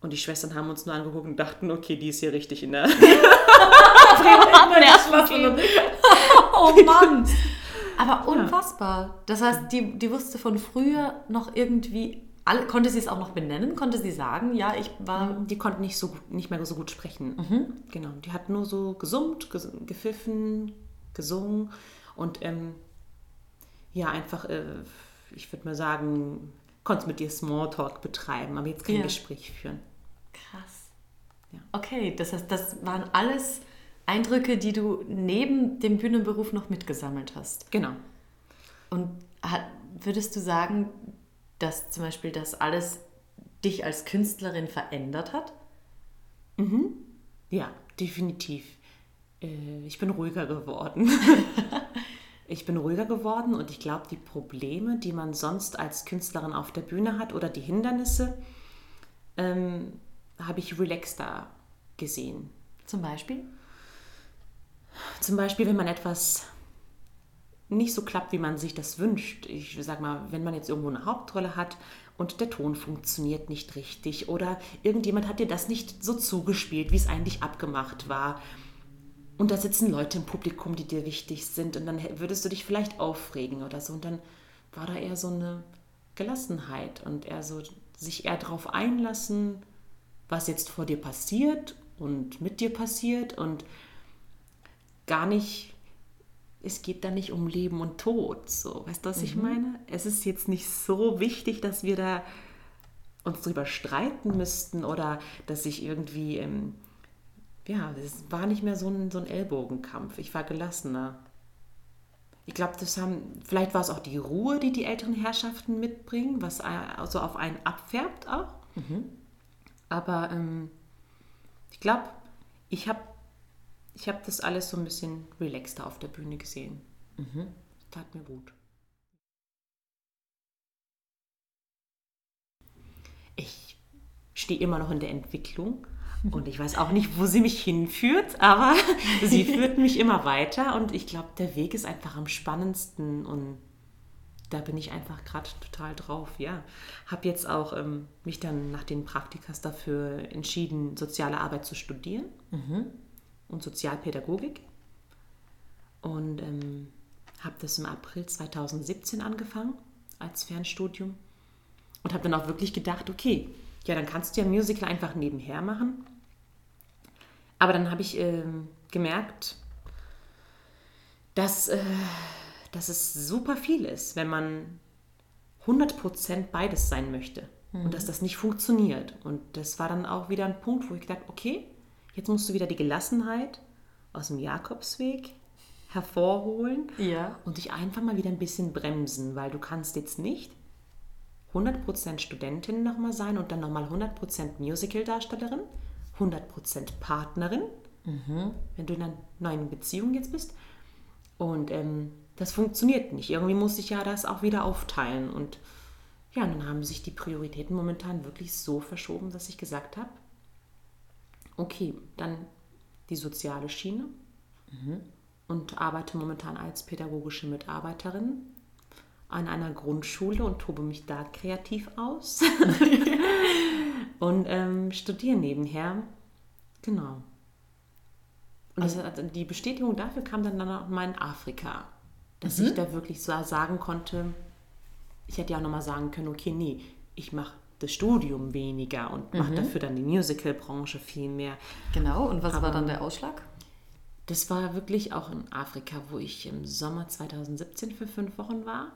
Und die Schwestern haben uns nur angeguckt und dachten, okay, die ist hier richtig in der... Oh Mann! Aber unfassbar. Das heißt, die, die wusste von früher noch irgendwie, alle, konnte sie es auch noch benennen? Konnte sie sagen, ja, ich war. Die konnten nicht, so gut, nicht mehr so gut sprechen. Genau, die hat nur so gesummt, ges gepfiffen, gesungen und ähm, ja, einfach, äh, ich würde mal sagen, konnte mit ihr Smalltalk betreiben, aber jetzt kein Ja. Gespräch führen. Krass. Ja. Okay, das heißt, das waren alles Eindrücke, die du neben dem Bühnenberuf noch mitgesammelt hast. Genau. Und hat, würdest du sagen, dass zum Beispiel das alles dich als Künstlerin verändert hat? Ja, definitiv. Äh, ich bin ruhiger geworden. ich bin ruhiger geworden und ich glaube, die Probleme, die man sonst als Künstlerin auf der Bühne hat oder die Hindernisse, ähm, habe ich relaxter gesehen. Zum Beispiel? Zum Beispiel, wenn man etwas nicht so klappt, wie man sich das wünscht. Ich sag mal, wenn man jetzt irgendwo eine Hauptrolle hat und der Ton funktioniert nicht richtig oder irgendjemand hat dir das nicht so zugespielt, wie es eigentlich abgemacht war. Und da sitzen Leute im Publikum, die dir wichtig sind und dann würdest du dich vielleicht aufregen oder so. Und dann war da eher so eine Gelassenheit und eher so sich eher darauf einlassen, was jetzt vor dir passiert und mit dir passiert und gar nicht, es geht da nicht um Leben und Tod. So, weißt du, was ich meine? Es ist jetzt nicht so wichtig, dass wir da uns drüber streiten müssten oder dass ich irgendwie, ähm, ja, es war nicht mehr so ein, so ein Ellbogenkampf. Ich war gelassener. Ich glaube, das haben, vielleicht war es auch die Ruhe, die die älteren Herrschaften mitbringen, was so auf einen abfärbt auch. Aber ähm, ich glaube, ich habe ich hab das alles so ein bisschen relaxter auf der Bühne gesehen. Tat mir gut. Ich stehe immer noch in der Entwicklung und ich weiß auch nicht, wo sie mich hinführt, aber sie führt mich immer weiter und ich glaube, der Weg ist einfach am spannendsten und da bin ich einfach gerade total drauf, ja. Habe jetzt auch ähm, mich dann nach den Praktikas dafür entschieden, soziale Arbeit zu studieren und Sozialpädagogik. Und ähm, habe das im April 2017 angefangen als Fernstudium und habe dann auch wirklich gedacht, okay, ja, dann kannst du ja Musical einfach nebenher machen. Aber dann habe ich ähm, gemerkt, dass, äh, dass es super viel ist, wenn man 100% beides sein möchte und dass das nicht funktioniert. Und das war dann auch wieder ein Punkt, wo ich gedacht, okay, jetzt musst du wieder die Gelassenheit aus dem Jakobsweg hervorholen Ja. und dich einfach mal wieder ein bisschen bremsen, weil du kannst jetzt nicht 100% Studentin nochmal sein und dann nochmal 100% Musical-Darstellerin, 100% Partnerin, wenn du in einer neuen Beziehung jetzt bist. Und ähm, das funktioniert nicht. Irgendwie muss ich ja das auch wieder aufteilen. Und ja, dann haben sich die Prioritäten momentan wirklich so verschoben, dass ich gesagt habe, okay, dann die soziale Schiene. Und arbeite momentan als pädagogische Mitarbeiterin an einer Grundschule und tobe mich da kreativ aus. Und ähm, studiere nebenher. Genau. Und das, also die Bestätigung dafür kam dann, dann auch mal in Afrika, dass ich da wirklich so sagen konnte, ich hätte ja auch nochmal sagen können, okay, nee, ich mache das Studium weniger und mache dafür dann die Musicalbranche viel mehr. Genau, und was war Aber- dann der Ausschlag? Das war wirklich auch in Afrika, wo ich im Sommer 2017 für fünf Wochen war.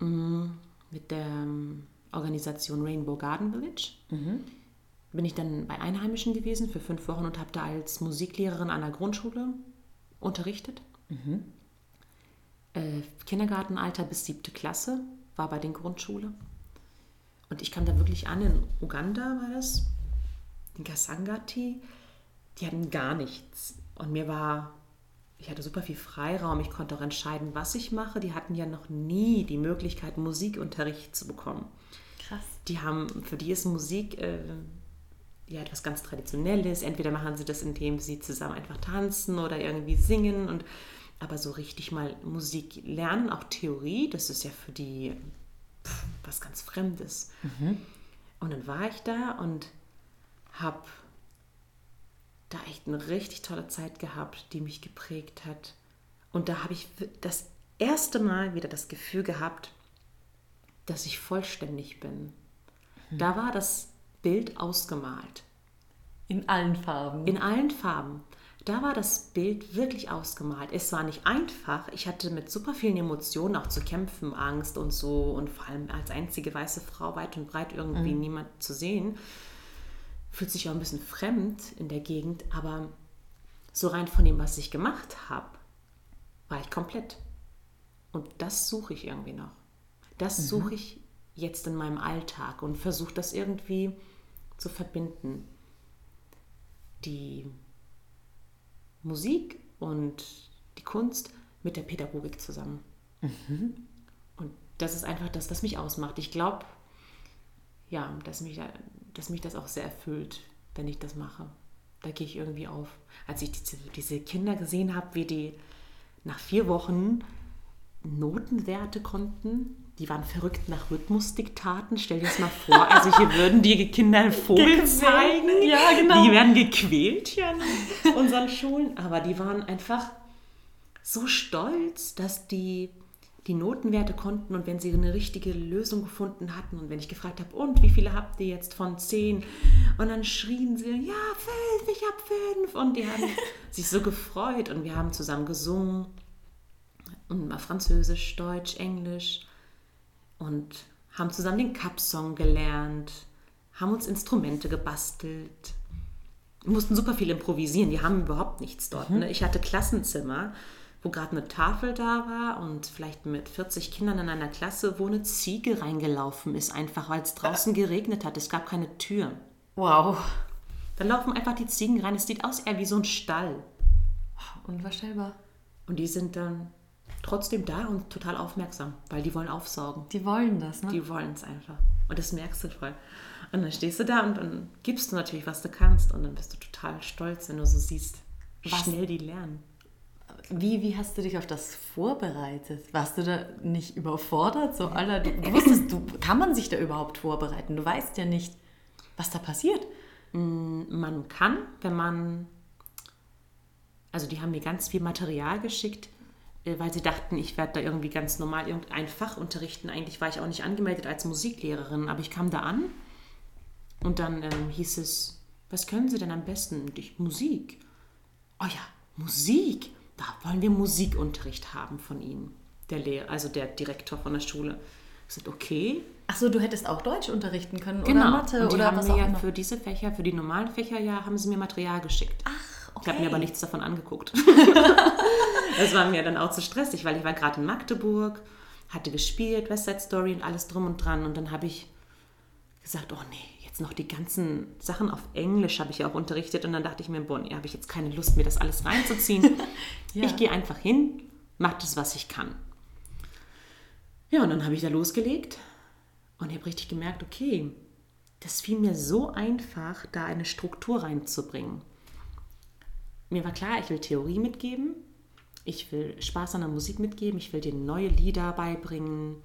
Mm, Mit der ähm, Organisation Rainbow Garden Village. Bin ich dann bei Einheimischen gewesen für fünf Wochen und habe da als Musiklehrerin an der Grundschule unterrichtet. Äh, Kindergartenalter bis siebte Klasse war bei den Grundschule. Und ich kam da wirklich an, in Uganda war das, in Kasangati, die hatten gar nichts. Und mir war, ich hatte super viel Freiraum, ich konnte auch entscheiden, was ich mache. Die hatten ja noch nie die Möglichkeit, Musikunterricht zu bekommen. Krass. Die haben, für die ist Musik äh, ja etwas ganz Traditionelles. Entweder machen sie das, indem sie zusammen einfach tanzen oder irgendwie singen. Und, aber so richtig mal Musik lernen, auch Theorie, das ist ja für die pff, was ganz Fremdes. Und dann war ich da und habe da echt eine richtig tolle Zeit gehabt, die mich geprägt hat. Und da habe ich das erste Mal wieder das Gefühl gehabt, dass ich vollständig bin. Da war das Bild ausgemalt. In allen Farben. In allen Farben. Da war das Bild wirklich ausgemalt. Es war nicht einfach. Ich hatte mit super vielen Emotionen auch zu kämpfen, Angst und so. Und vor allem als einzige weiße Frau weit und breit irgendwie niemand zu sehen. Fühlt sich auch ein bisschen fremd in der Gegend. Aber so rein von dem, was ich gemacht habe, war ich komplett. Und das suche ich irgendwie noch. Das suche ich jetzt in meinem Alltag und versuche das irgendwie zu verbinden. Die Musik und die Kunst mit der Pädagogik zusammen. Und das ist einfach das, was mich ausmacht. Ich glaube, ja, dass mich, da- dass mich das auch sehr erfüllt, wenn ich das mache. Da gehe ich irgendwie auf. Als ich diese, diese Kinder gesehen habe, wie die nach vier Wochen Notenwerte konnten, die waren verrückt nach Rhythmusdiktaten. Stell dir das mal vor, also hier würden die Kinder einen Vogel zeigen. Ja, genau. Die werden gequält hier an unseren Schulen. Aber die waren einfach so stolz, dass die die Notenwerte konnten und wenn sie eine richtige Lösung gefunden hatten und wenn ich gefragt habe, und wie viele habt ihr jetzt von zehn? Und dann schrien sie, ja, fünf, ich hab fünf. Und die haben sich so gefreut und wir haben zusammen gesungen und mal Französisch, Deutsch, Englisch und haben zusammen den Cup-Song gelernt, haben uns Instrumente gebastelt, mussten super viel improvisieren. Die haben überhaupt nichts dort. Ne? Ich hatte Klassenzimmer, wo gerade eine Tafel da war und vielleicht mit 40 Kindern in einer Klasse, wo eine Ziege reingelaufen ist, einfach weil es draußen geregnet hat. Es gab keine Tür. Wow. Da laufen einfach die Ziegen rein. Es sieht aus eher wie so ein Stall. Unvorstellbar. Und die sind dann trotzdem da und total aufmerksam, weil die wollen aufsaugen. Die wollen das, ne? Die wollen es einfach. Und das merkst du voll. Und dann stehst du da und dann gibst du natürlich, was du kannst. Und dann bist du total stolz, wenn du so siehst, wie schnell die lernen. Wie, wie hast du dich auf das vorbereitet? Warst du da nicht überfordert? So, Alter, du, du wusstest, du, kann man sich da überhaupt vorbereiten? Du weißt ja nicht, was da passiert. Man kann, wenn man, also die haben mir ganz viel Material geschickt, weil sie dachten, ich werde da irgendwie ganz normal irgendein Fach unterrichten. Eigentlich war ich auch nicht angemeldet als Musiklehrerin, aber ich kam da an und dann ähm, hieß es, was können Sie denn am besten? Und ich, Musik. oh ja, Musik, da wollen wir Musikunterricht haben von Ihnen, der Lehrer, also der Direktor von der Schule. Ich sagte, okay. Achso, du hättest auch Deutsch unterrichten können Genau. oder Mathe und die oder haben was mir auch ja für diese Fächer, für die normalen Fächer, ja, haben sie mir Material geschickt. Ach, Ich habe mir aber nichts davon angeguckt. das war mir dann auch zu stressig, weil ich war gerade in Magdeburg, hatte gespielt, West Side Story und alles drum und dran. Und dann habe ich gesagt, oh nee, jetzt noch die ganzen Sachen auf Englisch habe ich ja auch unterrichtet. Und dann dachte ich mir, boah, nee, habe ich jetzt keine Lust, mir das alles reinzuziehen. Ja. Ich gehe einfach hin, mache das, was ich kann. Ja, und dann habe ich da losgelegt und ich habe richtig gemerkt, okay, das fiel mir so einfach, da eine Struktur reinzubringen. Mir war klar, ich will Theorie mitgeben, ich will Spaß an der Musik mitgeben, ich will dir neue Lieder beibringen,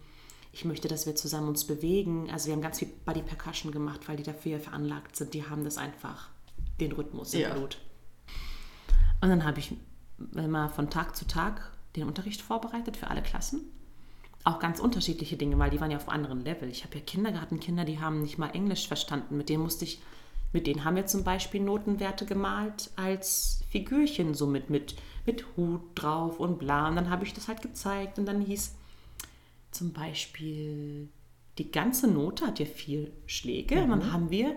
ich möchte, dass wir zusammen uns bewegen. Also wir haben ganz viel Body Percussion gemacht, weil die dafür veranlagt sind. Die haben das einfach, den Rhythmus im Ja. Blut. Und dann habe ich immer von Tag zu Tag den Unterricht vorbereitet für alle Klassen. Auch ganz unterschiedliche Dinge, weil die waren ja auf anderen Level. Ich habe ja Kindergartenkinder, die haben nicht mal Englisch verstanden. Mit denen musste ich, mit denen haben wir zum Beispiel Notenwerte gemalt als Figürchen, so mit, mit, Hut drauf und bla. Und dann habe ich das halt gezeigt und dann hieß zum Beispiel, die ganze Note hat ja vier Schläge. Und dann haben wir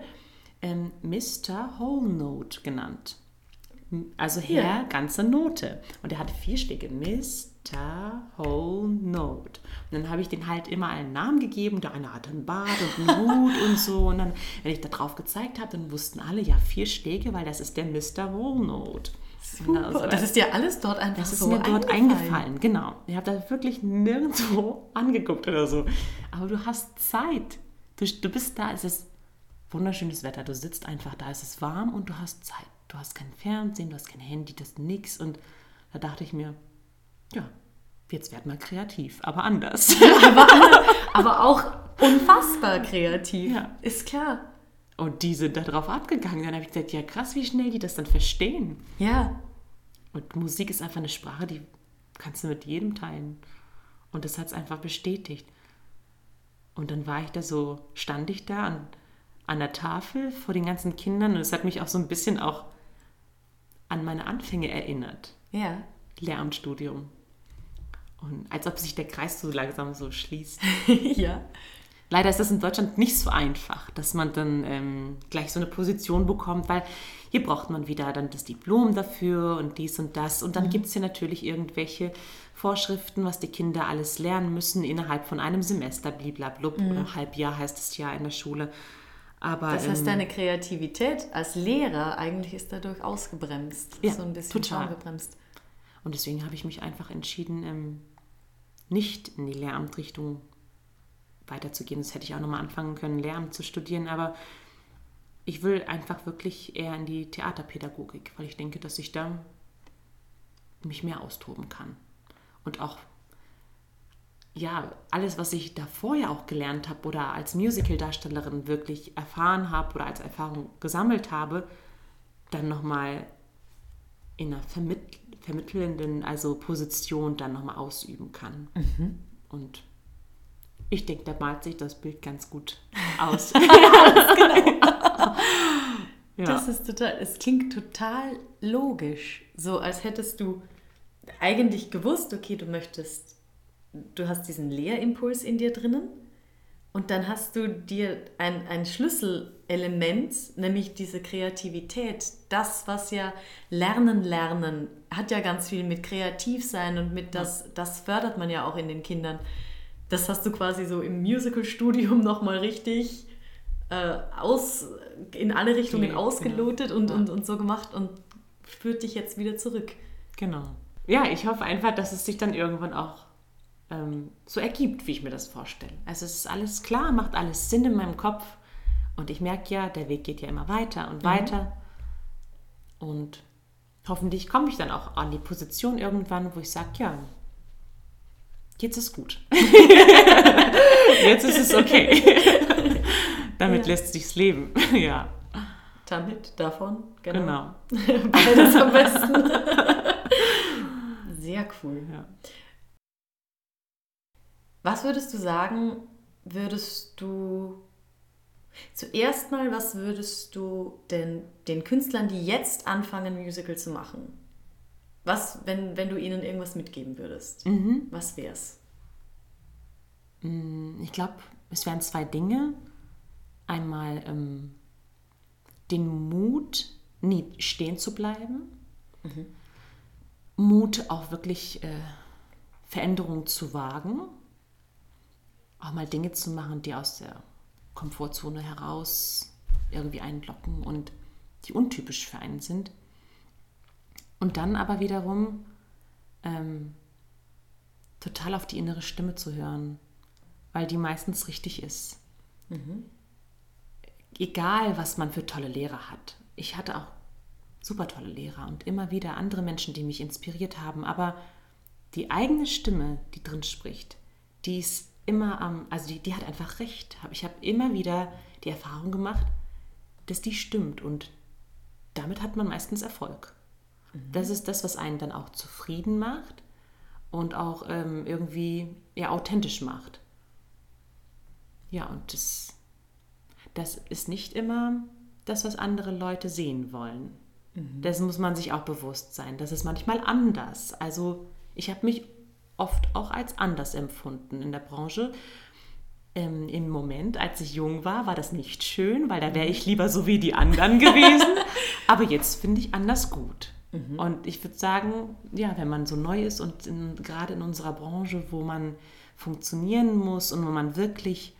ähm, Mr. Whole Note genannt. Also Herr, Ja. ganze Note. Und er hatte vier Schläge. Mr. Whole Note. Und dann habe ich den halt immer einen Namen gegeben. Der eine hatte einen Bart und einen Hut und so. Und dann, wenn ich da drauf gezeigt habe, dann wussten alle, ja, vier Schläge, weil das ist der Mr. Whole Note. Super. Also, das ist dir alles dort einfach das ist so mir dort eingefallen. eingefallen, genau. Ich habe da wirklich nirgendwo angeguckt oder so. Aber du hast Zeit. Du, du bist da, es ist wunderschönes Wetter. Du sitzt einfach da, es ist warm und du hast Zeit. Du hast kein Fernsehen, du hast kein Handy, das ist nix. Und da dachte ich mir, ja, jetzt werd mal kreativ, aber anders. Aber auch unfassbar kreativ. Ja. Ist klar. Und die sind da drauf abgegangen. Dann habe ich gesagt, ja krass, wie schnell die das dann verstehen. Ja. Und Musik ist einfach eine Sprache, die kannst du mit jedem teilen. Und das hat es einfach bestätigt. Und dann war ich da so, stand ich da an, an der Tafel vor den ganzen Kindern und es hat mich auch so ein bisschen auch an meine Anfänge erinnert. Ja. Lehramtsstudium. Und als ob sich der Kreis so langsam so schließt. ja. Leider ist das in Deutschland nicht so einfach, dass man dann ähm, gleich so eine Position bekommt, weil hier braucht man wieder dann das Diplom dafür und dies und das. Und dann gibt es hier natürlich irgendwelche Vorschriften, was die Kinder alles lernen müssen innerhalb von einem Semester, bliblablub, oder Halbjahr heißt es ja in der Schule. Aber Das heißt, ähm, deine Kreativität als Lehrer eigentlich ist dadurch ausgebremst. Ja, so ein bisschen total. gebremst. Und deswegen habe ich mich einfach entschieden, ähm, nicht in die Lehramtrichtung weiterzugehen. Das hätte ich auch nochmal anfangen können, Lehramt zu studieren, aber ich will einfach wirklich eher in die Theaterpädagogik, weil ich denke, dass ich da mich mehr austoben kann. Und auch, ja, alles, was ich davor ja auch gelernt habe oder als Musical-Darstellerin wirklich erfahren habe oder als Erfahrung gesammelt habe, dann nochmal in einer vermitt vermittelnden also Position dann nochmal ausüben kann. Und ich denke, da malt sich das Bild ganz gut aus. ja. Das ist total, es klingt total logisch. So als hättest du eigentlich gewusst, okay, du möchtest, du hast diesen Lehrimpuls in dir drinnen und dann hast du dir ein, ein Schlüsselelement, nämlich diese Kreativität. Das, was ja Lernen, Lernen, hat ja ganz viel mit Kreativsein und mit das, das fördert man ja auch in den Kindern. Das hast du quasi so im Musical-Studium nochmal richtig äh, aus, in alle Richtungen Genau. ausgelotet und, Ja. und, und so gemacht und führt dich jetzt wieder zurück. Genau. Ja, ich hoffe einfach, dass es sich dann irgendwann auch ähm, so ergibt, wie ich mir das vorstelle. Also es ist alles klar, macht alles Sinn in meinem Kopf und ich merke ja, der Weg geht ja immer weiter und weiter und hoffentlich komme ich dann auch an die Position irgendwann, wo ich sage, ja, jetzt ist gut. jetzt ist es okay. Damit Ja. lässt sich's leben. ja, Damit, davon, genau. genau. Beides am besten. Sehr cool. Ja. Was würdest du sagen, würdest du zuerst mal, was würdest du denn den Künstlern, die jetzt anfangen, Musical zu machen, Was, wenn, wenn du ihnen irgendwas mitgeben würdest? Mhm. Was wär's? Ich glaube, es wären zwei Dinge. Einmal ähm, den Mut, nie stehen zu bleiben. Mut, auch wirklich äh, Veränderungen zu wagen. Auch mal Dinge zu machen, die aus der Komfortzone heraus irgendwie einlocken und die untypisch für einen sind. Und dann aber wiederum ähm, total auf die innere Stimme zu hören, weil die meistens richtig ist. Egal, was man für tolle Lehrer hat. Ich hatte auch super tolle Lehrer und immer wieder andere Menschen, die mich inspiriert haben, aber die eigene Stimme, die drin spricht, die ist immer am, also die, die hat einfach recht. Ich habe immer wieder die Erfahrung gemacht, dass die stimmt und damit hat man meistens Erfolg. Das ist das, was einen dann auch zufrieden macht und auch ähm, irgendwie ja, authentisch macht. Ja, und das, das ist nicht immer das, was andere Leute sehen wollen. Dessen muss man sich auch bewusst sein. Das ist manchmal anders. Also ich habe mich oft auch als anders empfunden in der Branche. Ähm, Im Moment, als ich jung war, war das nicht schön, weil da wäre ich lieber so wie die anderen gewesen. Aber jetzt finde ich anders gut. Und ich würde sagen, ja, wenn man so neu ist und gerade in unserer Branche, wo man funktionieren muss und wo man wirklich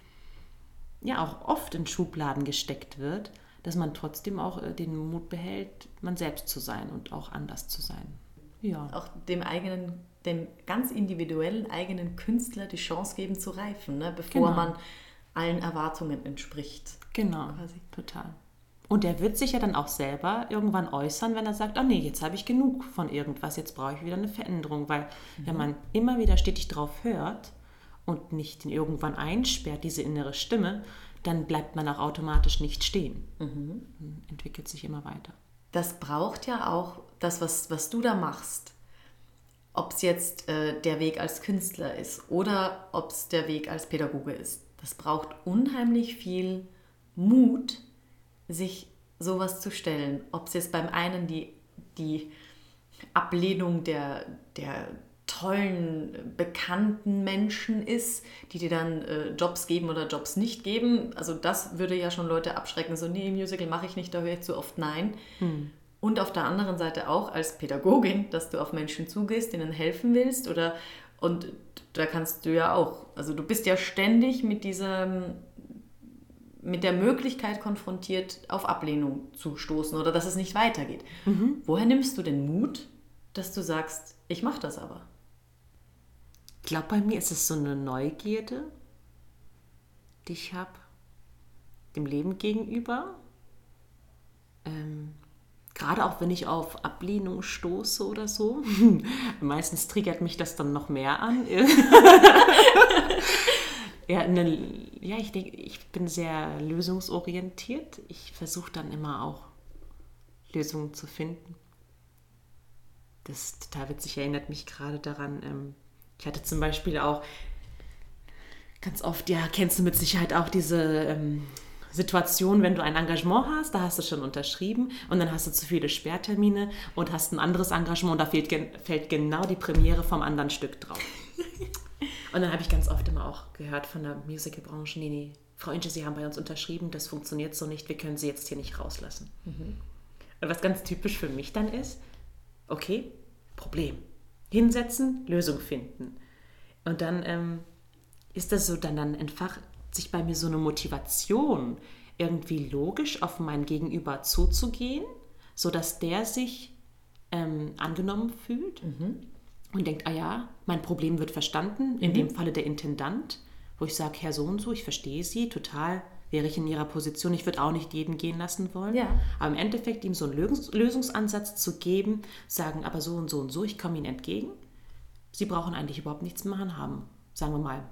ja auch oft in Schubladen gesteckt wird, dass man trotzdem auch äh, den Mut behält, man selbst zu sein und auch anders zu sein. Ja. Auch dem eigenen, dem ganz individuellen eigenen Künstler die Chance geben zu reifen, ne? bevor Genau. man allen Erwartungen entspricht. Genau, Quasi. total. Und er wird sich ja dann auch selber irgendwann äußern, wenn er sagt, oh nee, jetzt habe ich genug von irgendwas, jetzt brauche ich wieder eine Veränderung. Weil wenn man immer wieder stetig drauf hört und nicht irgendwann einsperrt, diese innere Stimme, dann bleibt man auch automatisch nicht stehen. Und Entwickelt sich immer weiter. Das braucht ja auch das, was, was du da machst. Ob es jetzt äh, der Weg als Künstler ist oder ob es der Weg als Pädagoge ist. Das braucht unheimlich viel Mut, sich sowas zu stellen. Ob es jetzt beim einen die, die Ablehnung der, der tollen, bekannten Menschen ist, die dir dann äh, Jobs geben oder Jobs nicht geben. Also das würde ja schon Leute abschrecken. So, nee, Musical mache ich nicht, da höre ich zu oft nein. Und auf der anderen Seite auch als Pädagogin, dass du auf Menschen zugehst, denen helfen willst oder und da kannst du ja auch, also du bist ja ständig mit diesem mit der Möglichkeit konfrontiert, auf Ablehnung zu stoßen oder dass es nicht weitergeht. Woher nimmst du den Mut, dass du sagst, ich mache das aber? Ich glaube, bei mir ist es so eine Neugierde, die ich habe dem Leben gegenüber. Ähm, Gerade auch wenn ich auf Ablehnung stoße oder so. Meistens triggert mich das dann noch mehr an. ja, eine, ja, ich denke, ich bin sehr lösungsorientiert. Ich versuche dann immer auch Lösungen zu finden. Das ist total witzig, erinnert mich gerade daran. Ähm, ich hatte zum Beispiel auch ganz oft, ja, kennst du mit Sicherheit auch diese ähm, Situation, wenn du ein Engagement hast, da hast du schon unterschrieben und dann hast du zu viele Sperrtermine und hast ein anderes Engagement und da fehlt, fällt genau die Premiere vom anderen Stück drauf. und dann habe ich ganz oft immer auch gehört von der Musicalbranche, nee, nee, Frau Inge, Sie haben bei uns unterschrieben, das funktioniert so nicht, wir können Sie jetzt hier nicht rauslassen. Und was ganz typisch für mich dann ist, okay, Problem. Hinsetzen, Lösung finden. Und dann ähm, ist das so, dann, dann entfacht sich bei mir so eine Motivation, irgendwie logisch auf mein Gegenüber zuzugehen, sodass der sich ähm, angenommen fühlt und denkt, ah ja, mein Problem wird verstanden, in dem Falle der Intendant, wo ich sage, Herr so und so, ich verstehe Sie, total wäre ich in Ihrer Position, ich würde auch nicht jeden gehen lassen wollen. Ja. Aber im Endeffekt ihm so einen Lösungs Lösungsansatz zu geben, sagen, aber so und so und so, ich komme Ihnen entgegen. Sie brauchen eigentlich überhaupt nichts machen, haben, sagen wir mal,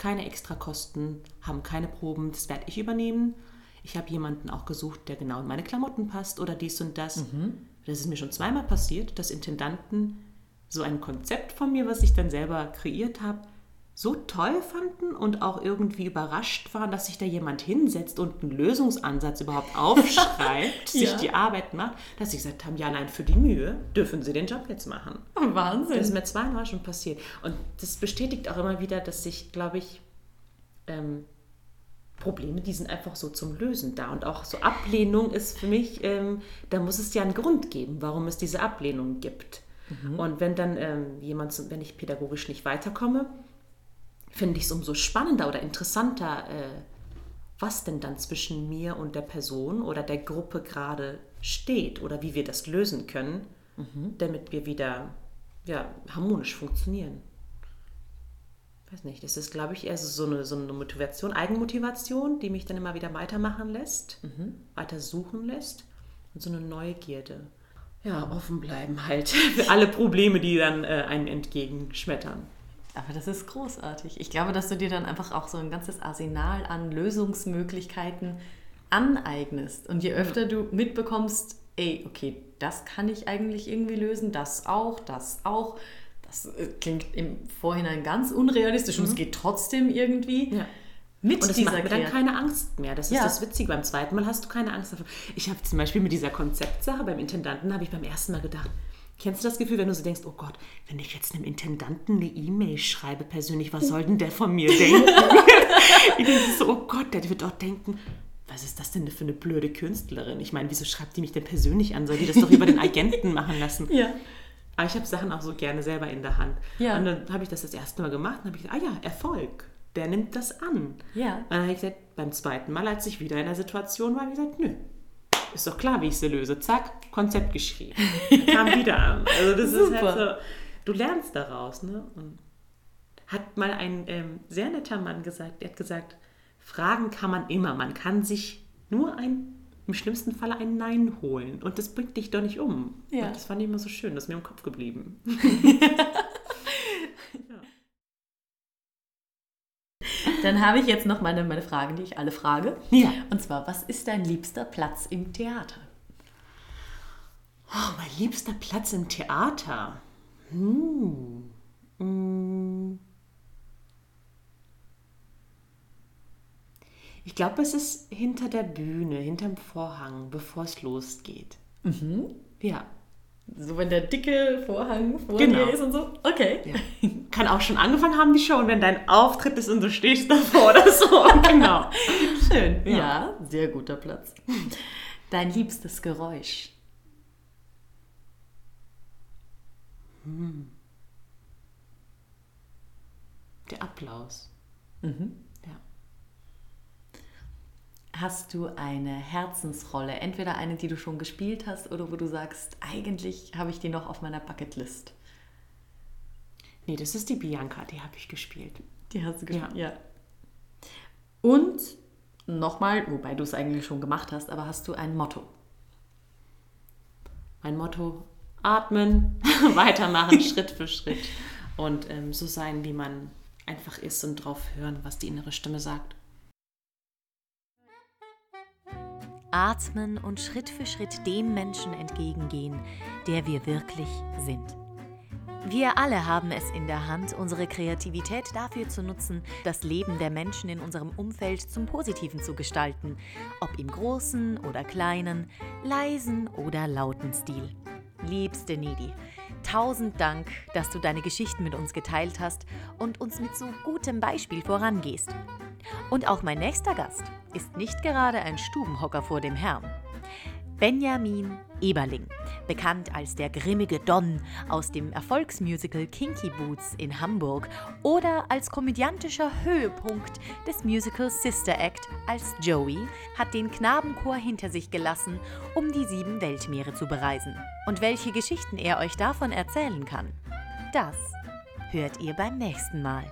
keine Extrakosten, haben keine Proben, das werde ich übernehmen. Ich habe jemanden auch gesucht, der genau in meine Klamotten passt oder dies und das. Das ist mir schon zweimal passiert, dass Intendanten so ein Konzept von mir, was ich dann selber kreiert habe, so toll fanden und auch irgendwie überrascht waren, dass sich da jemand hinsetzt und einen Lösungsansatz überhaupt aufschreibt, sich Ja. die Arbeit macht, dass sie gesagt haben, ja nein, für die Mühe dürfen sie den Job jetzt machen. Wahnsinn. Das ist mir zweimal schon passiert. Und das bestätigt auch immer wieder, dass sich, glaube ich, ähm, Probleme, die sind einfach so zum Lösen da. Und auch so Ablehnung ist für mich, ähm, da muss es ja einen Grund geben, warum es diese Ablehnung gibt. Und wenn dann ähm, jemand, wenn ich pädagogisch nicht weiterkomme, finde ich es umso spannender oder interessanter, äh, was denn dann zwischen mir und der Person oder der Gruppe gerade steht oder wie wir das lösen können, damit wir wieder ja, harmonisch funktionieren. Weiß nicht, das ist, glaube ich, eher so eine, so eine Motivation, Eigenmotivation, die mich dann immer wieder weitermachen lässt, weiter suchen lässt und so eine Neugierde. Ja, offen bleiben halt für alle Probleme, die dann äh, einen entgegenschmettern. Aber das ist großartig. Ich glaube, dass du dir dann einfach auch so ein ganzes Arsenal an Lösungsmöglichkeiten aneignest. Und je öfter du mitbekommst, ey, okay, das kann ich eigentlich irgendwie lösen, das auch, das auch. Das äh, klingt im Vorhinein ganz unrealistisch und es geht trotzdem irgendwie. Ja. Mit Und das dieser macht mir dann keine Angst mehr. Das ist Ja. das Witzige. Beim zweiten Mal hast du keine Angst davor. Ich habe zum Beispiel mit dieser Konzeptsache beim Intendanten, habe ich beim ersten Mal gedacht, kennst du das Gefühl, wenn du so denkst, oh Gott, wenn ich jetzt einem Intendanten eine E-Mail schreibe persönlich, was soll denn der von mir denken? ich denke so, oh Gott, der wird doch denken, was ist das denn für eine blöde Künstlerin? Ich meine, wieso schreibt die mich denn persönlich an? Soll die das doch über den Agenten machen lassen? Ja. Aber ich habe Sachen auch so gerne selber in der Hand. Ja. Und dann habe ich das das erste Mal gemacht und habe ich gesagt, ah ja, Erfolg. Der nimmt das an. Ja. Und dann habe ich gesagt, beim zweiten Mal, als ich wieder in der Situation war, habe ich gesagt, nö, ist doch klar, wie ich sie löse. Zack, Konzept geschrieben. Kam wieder an. Also das ist Super. halt so, du lernst daraus. Ne? Und hat mal ein ähm, sehr netter Mann gesagt, der hat gesagt, Fragen kann man immer. Man kann sich nur ein, im schlimmsten Falle ein Nein holen. Und das bringt dich doch nicht um. Ja. Und das fand ich immer so schön, das ist mir im Kopf geblieben. Dann habe ich jetzt noch meine, meine Fragen, die ich alle frage. Ja. Und zwar, was ist dein liebster Platz im Theater? Oh, mein liebster Platz im Theater. Hm. Mm. Ich glaube, es ist hinter der Bühne, hinterm Vorhang, bevor es losgeht. Ja. So, wenn der dicke Vorhang vor Genau. dir ist und so? Okay. Kann auch schon angefangen haben, die Show, und wenn dein Auftritt ist und du stehst davor oder so. genau. Schön. Ja. Ja. sehr guter Platz. Dein liebstes Geräusch? Der Applaus. Ja. Hast du eine Herzensrolle? Entweder eine, die du schon gespielt hast oder wo du sagst, eigentlich habe ich die noch auf meiner Bucketlist. Nee, das ist die Bianca, die habe ich gespielt. Die hast du gespielt, ja. Und nochmal, wobei du es eigentlich schon gemacht hast, aber hast du ein Motto? Mein Motto: atmen, weitermachen, Schritt für Schritt und ähm, so sein, wie man einfach ist und drauf hören, was die innere Stimme sagt. Atmen und Schritt für Schritt dem Menschen entgegengehen, der wir wirklich sind. Wir alle haben es in der Hand, unsere Kreativität dafür zu nutzen, das Leben der Menschen in unserem Umfeld zum Positiven zu gestalten, ob im großen oder kleinen, leisen oder lauten Stil. Liebste Nidi, tausend Dank, dass du deine Geschichten mit uns geteilt hast und uns mit so gutem Beispiel vorangehst. Und auch mein nächster Gast ist nicht gerade ein Stubenhocker vor dem Herrn. Benjamin Eberling, bekannt als der grimmige Don aus dem Erfolgsmusical Kinky Boots in Hamburg oder als komödiantischer Höhepunkt des Musicals Sister Act als Joey, hat den Knabenchor hinter sich gelassen, um die sieben Weltmeere zu bereisen. Und welche Geschichten er euch davon erzählen kann, das hört ihr beim nächsten Mal.